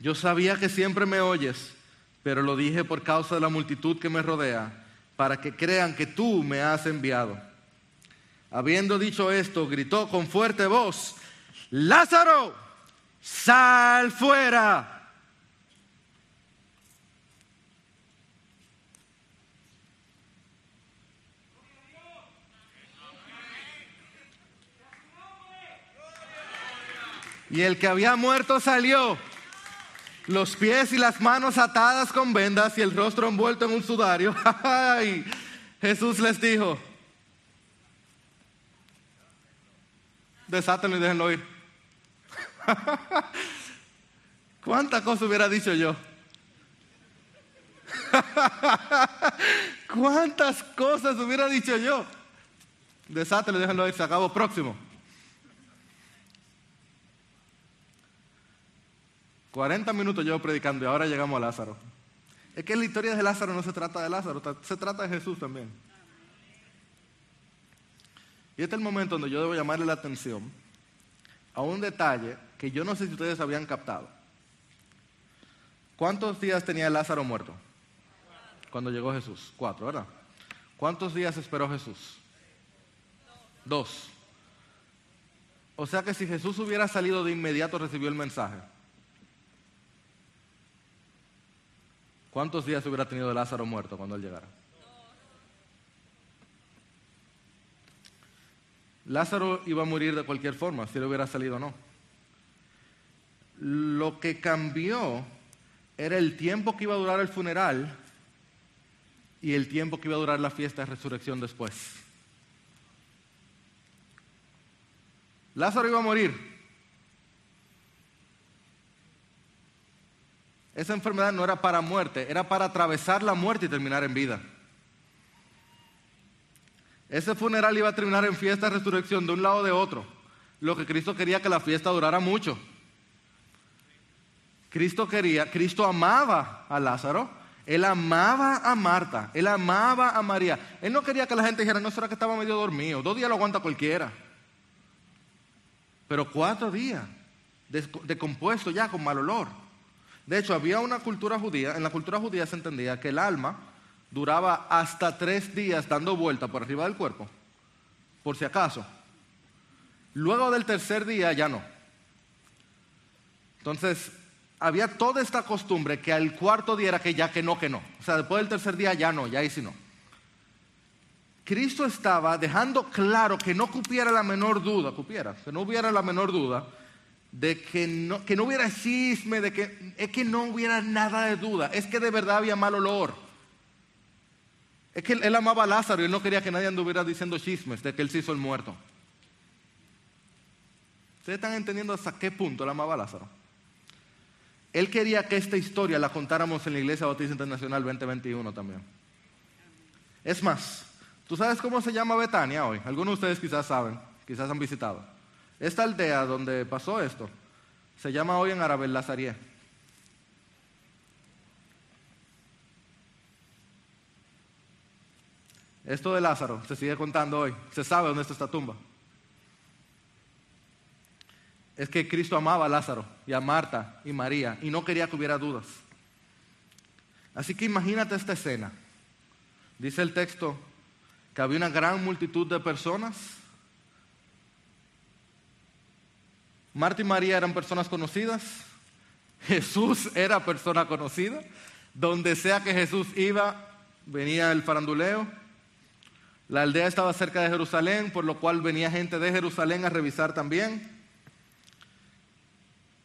Yo sabía que siempre me oyes, pero lo dije por causa de la multitud que me rodea, para que crean que tú me has enviado. Habiendo dicho esto, gritó con fuerte voz, Lázaro, sal fuera. Y el que había muerto salió, los pies y las manos atadas con vendas y el rostro envuelto en un sudario. *laughs* Jesús les dijo, Desátenlo y déjenlo ir. *laughs* ¿Cuántas cosas hubiera dicho yo? *laughs* ¿Cuántas cosas hubiera dicho yo? Desátelo y déjenlo ir, se acabó. Próximo. 40 minutos llevo predicando y ahora llegamos a Lázaro. Es que la historia de Lázaro no se trata de Lázaro, se trata de Jesús también. Y este es el momento donde yo debo llamarle la atención a un detalle que yo no sé si ustedes habían captado. ¿Cuántos días tenía Lázaro muerto? Cuando llegó Jesús. Cuatro, ¿verdad? ¿Cuántos días esperó Jesús? Dos. O sea que si Jesús hubiera salido de inmediato recibió el mensaje. ¿Cuántos días hubiera tenido Lázaro muerto cuando él llegara? Lázaro iba a morir de cualquier forma, si él hubiera salido o no. Lo que cambió era el tiempo que iba a durar el funeral y el tiempo que iba a durar la fiesta de resurrección después. Lázaro iba a morir. Esa enfermedad no era para muerte, era para atravesar la muerte y terminar en vida. Ese funeral iba a terminar en fiesta de resurrección de un lado o de otro. Lo que Cristo quería que la fiesta durara mucho. Cristo quería, Cristo amaba a Lázaro, él amaba a Marta, él amaba a María. Él no quería que la gente dijera, no será que estaba medio dormido, dos días lo aguanta cualquiera. Pero cuatro días, descompuesto ya con mal olor. De hecho, había una cultura judía, en la cultura judía se entendía que el alma duraba hasta tres días dando vuelta por arriba del cuerpo, por si acaso. Luego del tercer día ya no. Entonces, había toda esta costumbre que al cuarto día era que ya que no, que no. O sea, después del tercer día ya no, ya ahí sí no. Cristo estaba dejando claro que no cupiera la menor duda, cupiera, que no hubiera la menor duda de que no, que no hubiera chisme, de que es que no hubiera nada de duda, es que de verdad había mal olor. Es que él, amaba a Lázaro y él no quería que nadie anduviera diciendo chismes de que él se hizo el muerto. ¿Ustedes están entendiendo hasta qué punto él amaba a Lázaro? Él quería que esta historia la contáramos en la Iglesia Bautista Internacional 2021 también. Es más, ¿tú sabes cómo se llama Betania hoy? Algunos de ustedes quizás saben, quizás han visitado. Esta aldea donde pasó esto se llama hoy en árabe Lazarie. Esto de Lázaro se sigue contando hoy. Se sabe dónde está esta tumba. Es que Cristo amaba a Lázaro y a Marta y María y no quería que hubiera dudas. Así que imagínate esta escena. Dice el texto que había una gran multitud de personas Marta y María eran personas conocidas. Jesús era persona conocida. Donde sea que Jesús iba, venía el faranduleo. La aldea estaba cerca de Jerusalén, por lo cual venía gente de Jerusalén a revisar también.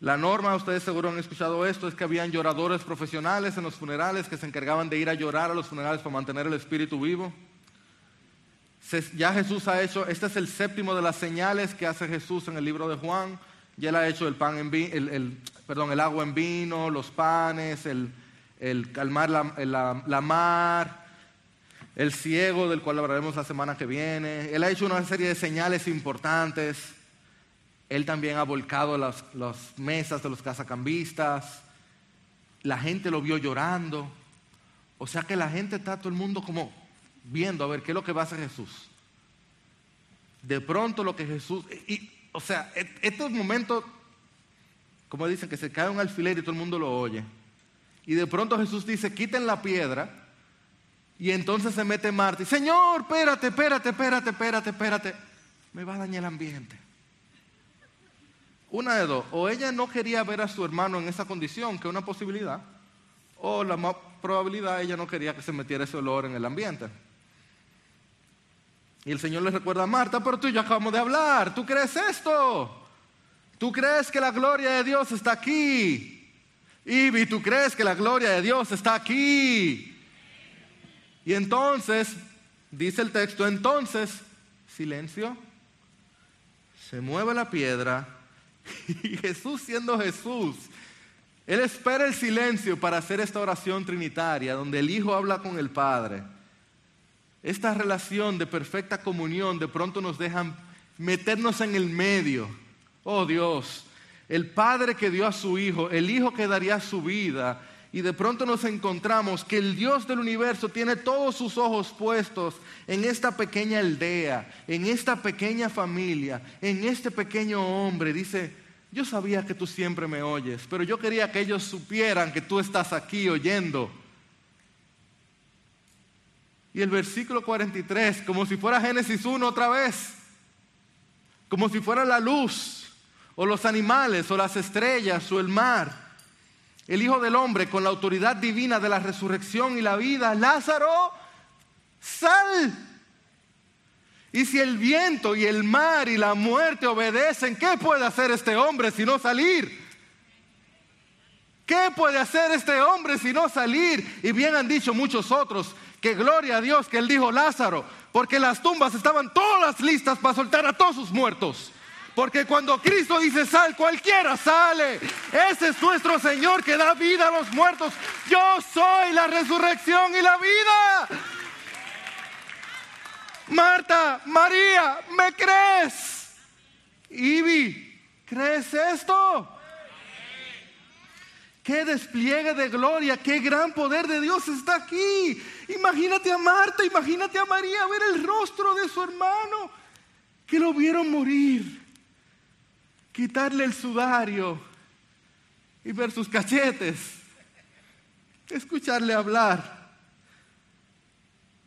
La norma, ustedes seguro han escuchado esto, es que habían lloradores profesionales en los funerales que se encargaban de ir a llorar a los funerales para mantener el espíritu vivo. Ya Jesús ha hecho, este es el séptimo de las señales que hace Jesús en el libro de Juan. Ya él ha hecho el, pan en el, perdón, el agua en vino, los panes, el, calmar la, la, mar, el ciego del cual hablaremos la semana que viene. Él ha hecho una serie de señales importantes. Él también ha volcado las, las mesas de los cazacambistas. La gente lo vio llorando. O sea que la gente está todo el mundo como viendo a ver qué es lo que va a hacer Jesús. De pronto lo que Jesús... Y, o sea, estos momentos, como dicen, que se cae un alfiler y todo el mundo lo oye. Y de pronto Jesús dice, quiten la piedra. Y entonces se mete Marta y, Señor, espérate, espérate, espérate, espérate, espérate. Me va a dañar el ambiente. Una de dos, o ella no quería ver a su hermano en esa condición, que es una posibilidad, o la más probabilidad ella no quería que se metiera ese olor en el ambiente. Y el Señor le recuerda a Marta, pero tú y yo acabamos de hablar, ¿tú crees esto? ¿Tú crees que la gloria de Dios está aquí? Ivy, ¿tú crees que la gloria de Dios está aquí? Y entonces, dice el texto, entonces, silencio, se mueve la piedra *laughs* y Jesús siendo Jesús, Él espera el silencio para hacer esta oración trinitaria donde el Hijo habla con el Padre. Esta relación de perfecta comunión de pronto nos dejan meternos en el medio. Oh Dios, el Padre que dio a su Hijo, el Hijo que daría su vida, y de pronto nos encontramos que el Dios del universo tiene todos sus ojos puestos en esta pequeña aldea, en esta pequeña familia, en este pequeño hombre. Dice, yo sabía que tú siempre me oyes, pero yo quería que ellos supieran que tú estás aquí oyendo. Y el versículo 43, como si fuera Génesis 1 otra vez, como si fuera la luz, o los animales, o las estrellas, o el mar el Hijo del Hombre con la autoridad divina de la resurrección y la vida, Lázaro, sal. Y si el viento y el mar y la muerte obedecen, ¿qué puede hacer este hombre si no salir? ¿Qué puede hacer este hombre si no salir? Y bien han dicho muchos otros que gloria a Dios que él dijo Lázaro, porque las tumbas estaban todas listas para soltar a todos sus muertos. Porque cuando Cristo dice sal, cualquiera sale. Ese es nuestro Señor que da vida a los muertos. Yo soy la resurrección y la vida. Marta, María, ¿me crees? Ibi, ¿crees esto? Qué despliegue de gloria, qué gran poder de Dios está aquí. Imagínate a Marta, imagínate a María ver el rostro de su hermano que lo vieron morir quitarle el sudario y ver sus cachetes, escucharle hablar.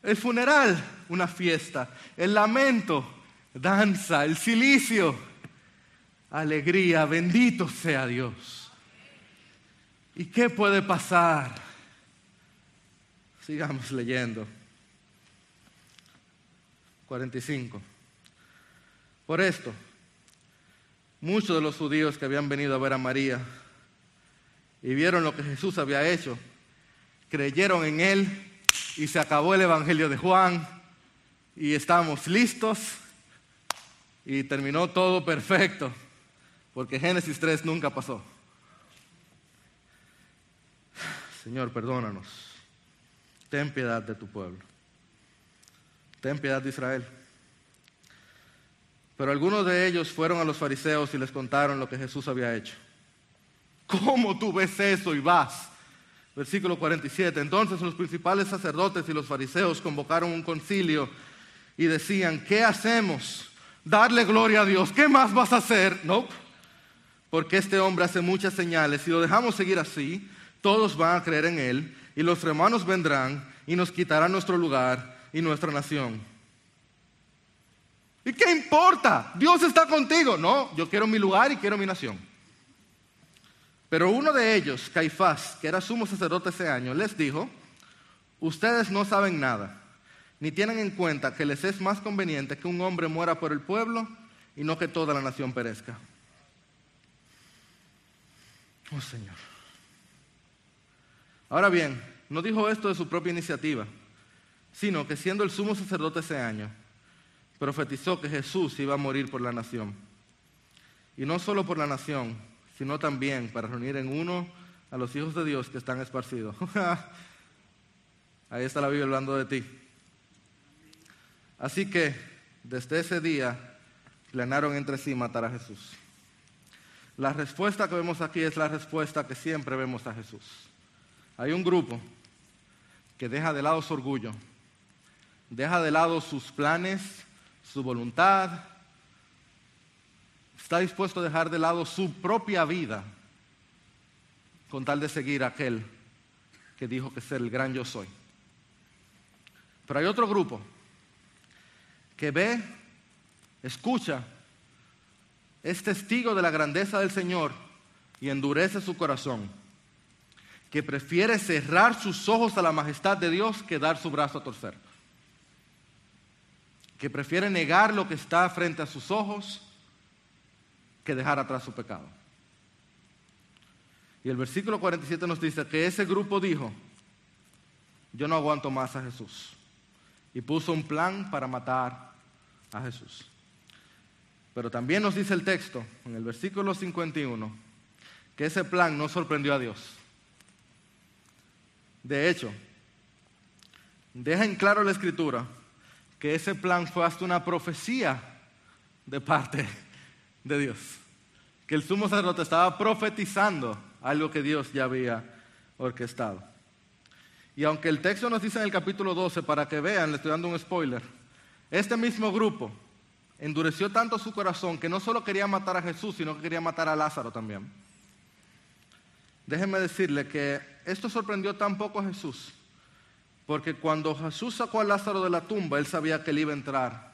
El funeral, una fiesta. El lamento, danza. El silicio, alegría. Bendito sea Dios. ¿Y qué puede pasar? Sigamos leyendo. 45. Por esto, muchos de los judíos que habían venido a ver a María y vieron lo que Jesús había hecho, creyeron en él y se acabó el Evangelio de Juan y estamos listos y terminó todo perfecto, porque Génesis 3 nunca pasó. Señor, perdónanos. Ten piedad de tu pueblo. Ten piedad de Israel. Pero algunos de ellos fueron a los fariseos y les contaron lo que Jesús había hecho. ¿Cómo tú ves eso y vas? Versículo 47. Entonces los principales sacerdotes y los fariseos convocaron un concilio y decían, ¿qué hacemos? Darle gloria a Dios. ¿Qué más vas a hacer? No, porque este hombre hace muchas señales. Si lo dejamos seguir así, todos van a creer en él y los hermanos vendrán y nos quitarán nuestro lugar y nuestra nación. ¿Y qué importa? Dios está contigo. No, yo quiero mi lugar y quiero mi nación. Pero uno de ellos, Caifás, que era sumo sacerdote ese año, les dijo, ustedes no saben nada, ni tienen en cuenta que les es más conveniente que un hombre muera por el pueblo y no que toda la nación perezca. Oh Señor. Ahora bien, no dijo esto de su propia iniciativa, sino que siendo el sumo sacerdote ese año, profetizó que Jesús iba a morir por la nación. Y no solo por la nación, sino también para reunir en uno a los hijos de Dios que están esparcidos. *laughs* Ahí está la Biblia hablando de ti. Así que desde ese día planearon entre sí matar a Jesús. La respuesta que vemos aquí es la respuesta que siempre vemos a Jesús. Hay un grupo que deja de lado su orgullo, deja de lado sus planes, su voluntad, está dispuesto a dejar de lado su propia vida con tal de seguir a aquel que dijo que ser el gran yo soy. Pero hay otro grupo que ve, escucha, es testigo de la grandeza del Señor y endurece su corazón, que prefiere cerrar sus ojos a la majestad de Dios que dar su brazo a torcer que prefiere negar lo que está frente a sus ojos que dejar atrás su pecado. Y el versículo 47 nos dice que ese grupo dijo, yo no aguanto más a Jesús. Y puso un plan para matar a Jesús. Pero también nos dice el texto, en el versículo 51, que ese plan no sorprendió a Dios. De hecho, deja en claro la escritura que ese plan fue hasta una profecía de parte de Dios. Que el sumo sacerdote estaba profetizando algo que Dios ya había orquestado. Y aunque el texto nos dice en el capítulo 12, para que vean, le estoy dando un spoiler, este mismo grupo endureció tanto su corazón que no solo quería matar a Jesús, sino que quería matar a Lázaro también. Déjenme decirle que esto sorprendió tan poco a Jesús, porque cuando Jesús sacó a Lázaro de la tumba, él sabía que él iba a entrar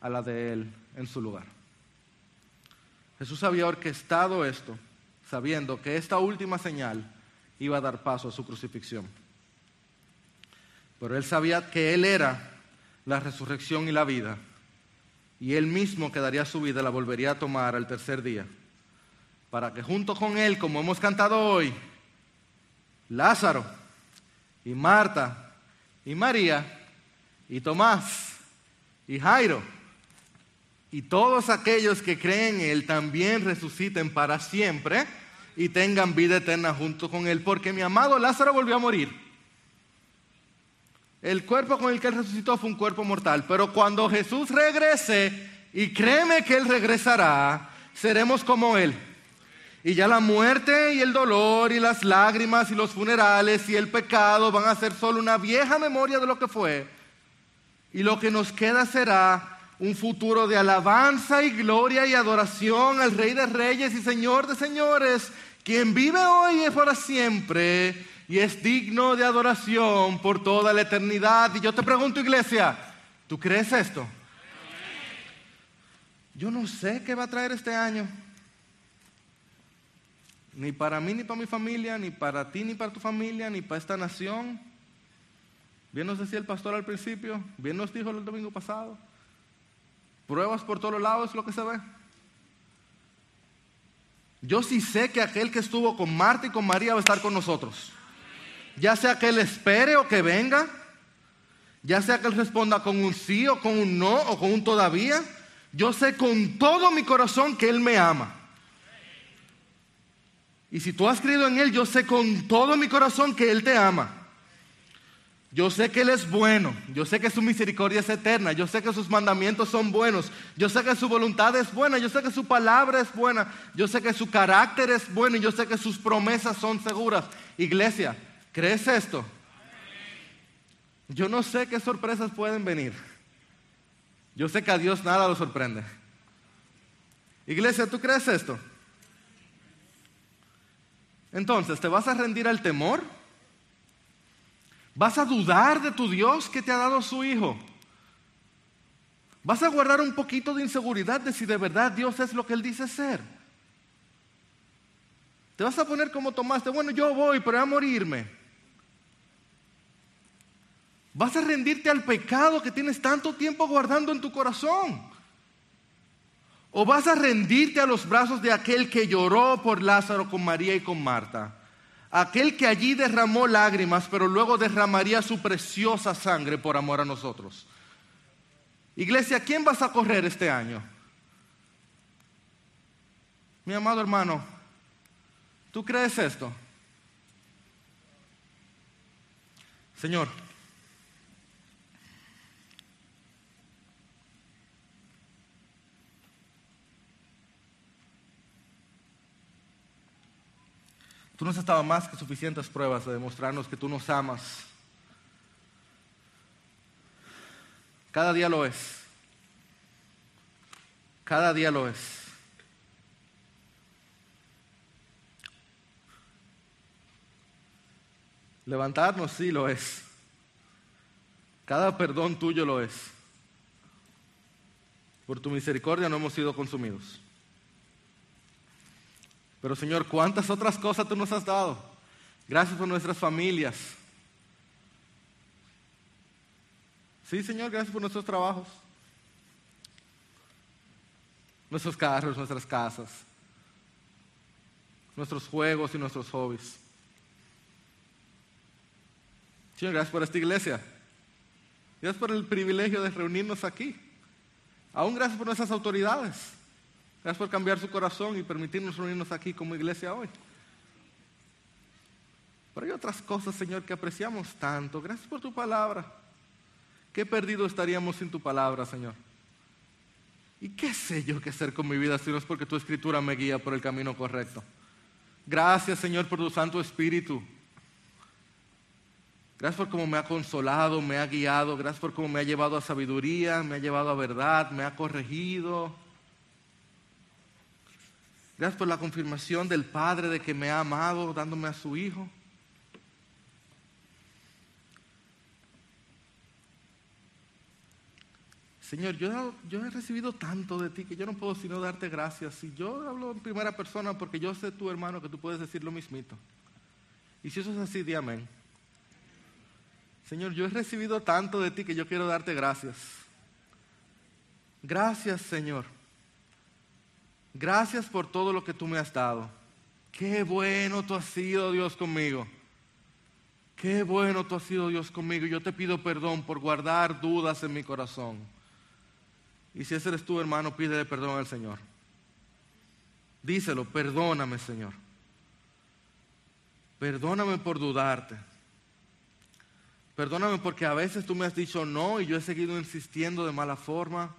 a la de él en su lugar. Jesús había orquestado esto, sabiendo que esta última señal iba a dar paso a su crucifixión. Pero él sabía que él era la resurrección y la vida, y él mismo que daría su vida la volvería a tomar al tercer día, para que junto con él, como hemos cantado hoy, Lázaro y Marta y María y Tomás y Jairo y todos aquellos que creen en Él también resuciten para siempre y tengan vida eterna junto con Él, porque mi amado Lázaro volvió a morir. El cuerpo con el que Él resucitó fue un cuerpo mortal, pero cuando Jesús regrese, y créeme que Él regresará, seremos como Él. Y ya la muerte y el dolor y las lágrimas y los funerales y el pecado van a ser solo una vieja memoria de lo que fue. Y lo que nos queda será un futuro de alabanza y gloria y adoración al Rey de Reyes y Señor de Señores, quien vive hoy y para siempre y es digno de adoración por toda la eternidad. Y yo te pregunto, iglesia, ¿tú crees esto? Yo no sé qué va a traer este año. Ni para mí, ni para mi familia, ni para ti, ni para tu familia, ni para esta nación. Bien nos decía el pastor al principio, bien nos dijo el domingo pasado. Pruebas por todos lados es lo que se ve. Yo sí sé que aquel que estuvo con Marta y con María va a estar con nosotros. Ya sea que él espere o que venga, ya sea que él responda con un sí o con un no o con un todavía, yo sé con todo mi corazón que él me ama. Y si tú has creído en él, yo sé con todo mi corazón que él te ama. Yo sé que Él es bueno, yo sé que su misericordia es eterna, yo sé que sus mandamientos son buenos, yo sé que su voluntad es buena, yo sé que su palabra es buena, yo sé que su carácter es bueno y yo sé que sus promesas son seguras. Iglesia, ¿crees esto? Yo no sé qué sorpresas pueden venir. Yo sé que a Dios nada lo sorprende. Iglesia, ¿tú crees esto? Entonces, ¿te vas a rendir al temor? ¿Vas a dudar de tu Dios que te ha dado su Hijo? ¿Vas a guardar un poquito de inseguridad de si de verdad Dios es lo que Él dice ser? Te vas a poner como tomaste, bueno, yo voy, pero voy a morirme. Vas a rendirte al pecado que tienes tanto tiempo guardando en tu corazón. O vas a rendirte a los brazos de aquel que lloró por Lázaro con María y con Marta aquel que allí derramó lágrimas, pero luego derramaría su preciosa sangre por amor a nosotros. Iglesia, ¿quién vas a correr este año? Mi amado hermano, ¿tú crees esto? Señor, Tú nos has dado más que suficientes pruebas de demostrarnos que tú nos amas. Cada día lo es. Cada día lo es. Levantarnos sí lo es. Cada perdón tuyo lo es. Por tu misericordia no hemos sido consumidos. Pero Señor, ¿cuántas otras cosas tú nos has dado? Gracias por nuestras familias. Sí, Señor, gracias por nuestros trabajos. Nuestros carros, nuestras casas. Nuestros juegos y nuestros hobbies. Señor, gracias por esta iglesia. Gracias por el privilegio de reunirnos aquí. Aún gracias por nuestras autoridades. Gracias por cambiar su corazón y permitirnos reunirnos aquí como iglesia hoy. Pero hay otras cosas, Señor, que apreciamos tanto. Gracias por tu palabra. Qué perdido estaríamos sin tu palabra, Señor. ¿Y qué sé yo qué hacer con mi vida si no es porque tu escritura me guía por el camino correcto? Gracias, Señor, por tu Santo Espíritu. Gracias por cómo me ha consolado, me ha guiado. Gracias por cómo me ha llevado a sabiduría, me ha llevado a verdad, me ha corregido. Gracias por la confirmación del Padre de que me ha amado dándome a su Hijo. Señor, yo, he recibido tanto de ti que yo no puedo sino darte gracias. Y yo hablo en primera persona porque yo sé tu hermano que tú puedes decir lo mismito. Y si eso es así, di amén. Señor, yo he recibido tanto de ti que yo quiero darte gracias. Gracias, Señor. Gracias por todo lo que tú me has dado. Qué bueno tú has sido, Dios, conmigo. Qué bueno tú has sido, Dios, conmigo. Yo te pido perdón por guardar dudas en mi corazón. Y si ese eres tú, hermano, pídele perdón al Señor. Díselo, perdóname, Señor. Perdóname por dudarte. Perdóname porque a veces tú me has dicho no y yo he seguido insistiendo de mala forma.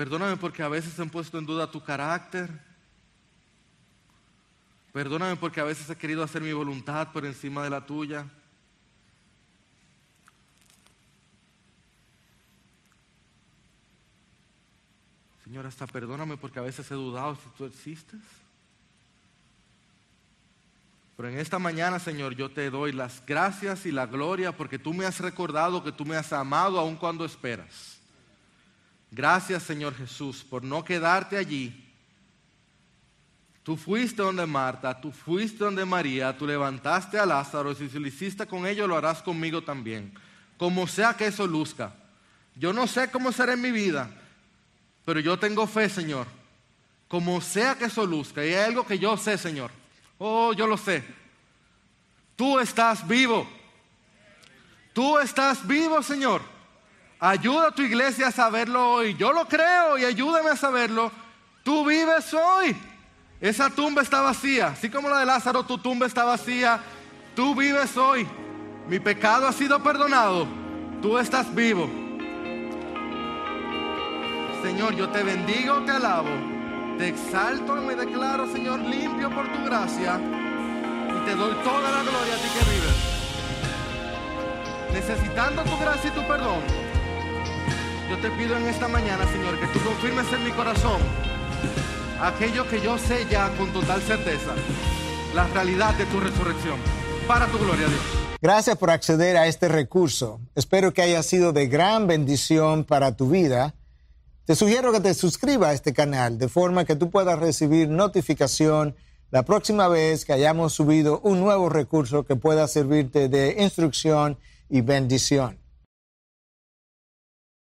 Perdóname porque a veces he puesto en duda tu carácter. Perdóname porque a veces he querido hacer mi voluntad por encima de la tuya. Señor, hasta perdóname porque a veces he dudado si tú existes. Pero en esta mañana, Señor, yo te doy las gracias y la gloria porque tú me has recordado que tú me has amado aun cuando esperas. Gracias, Señor Jesús, por no quedarte allí. Tú fuiste donde Marta, tú fuiste donde María, tú levantaste a Lázaro y si lo hiciste con ellos, lo harás conmigo también. Como sea que eso luzca. Yo no sé cómo será en mi vida, pero yo tengo fe, Señor. Como sea que eso luzca, y hay algo que yo sé, Señor. Oh, yo lo sé. Tú estás vivo. Tú estás vivo, Señor. Ayuda a tu iglesia a saberlo hoy. Yo lo creo y ayúdame a saberlo. Tú vives hoy. Esa tumba está vacía. Así como la de Lázaro, tu tumba está vacía. Tú vives hoy. Mi pecado ha sido perdonado. Tú estás vivo. Señor, yo te bendigo, te alabo, te exalto y me declaro, Señor, limpio por tu gracia y te doy toda la gloria a ti que vives. Necesitando tu gracia y tu perdón, yo te pido en esta mañana, Señor, que tú confirmes en mi corazón aquello que yo sé ya con total certeza, la realidad de tu resurrección. Para tu gloria, Dios. Gracias por acceder a este recurso. Espero que haya sido de gran bendición para tu vida. Te sugiero que te suscribas a este canal de forma que tú puedas recibir notificación la próxima vez que hayamos subido un nuevo recurso que pueda servirte de instrucción y bendición.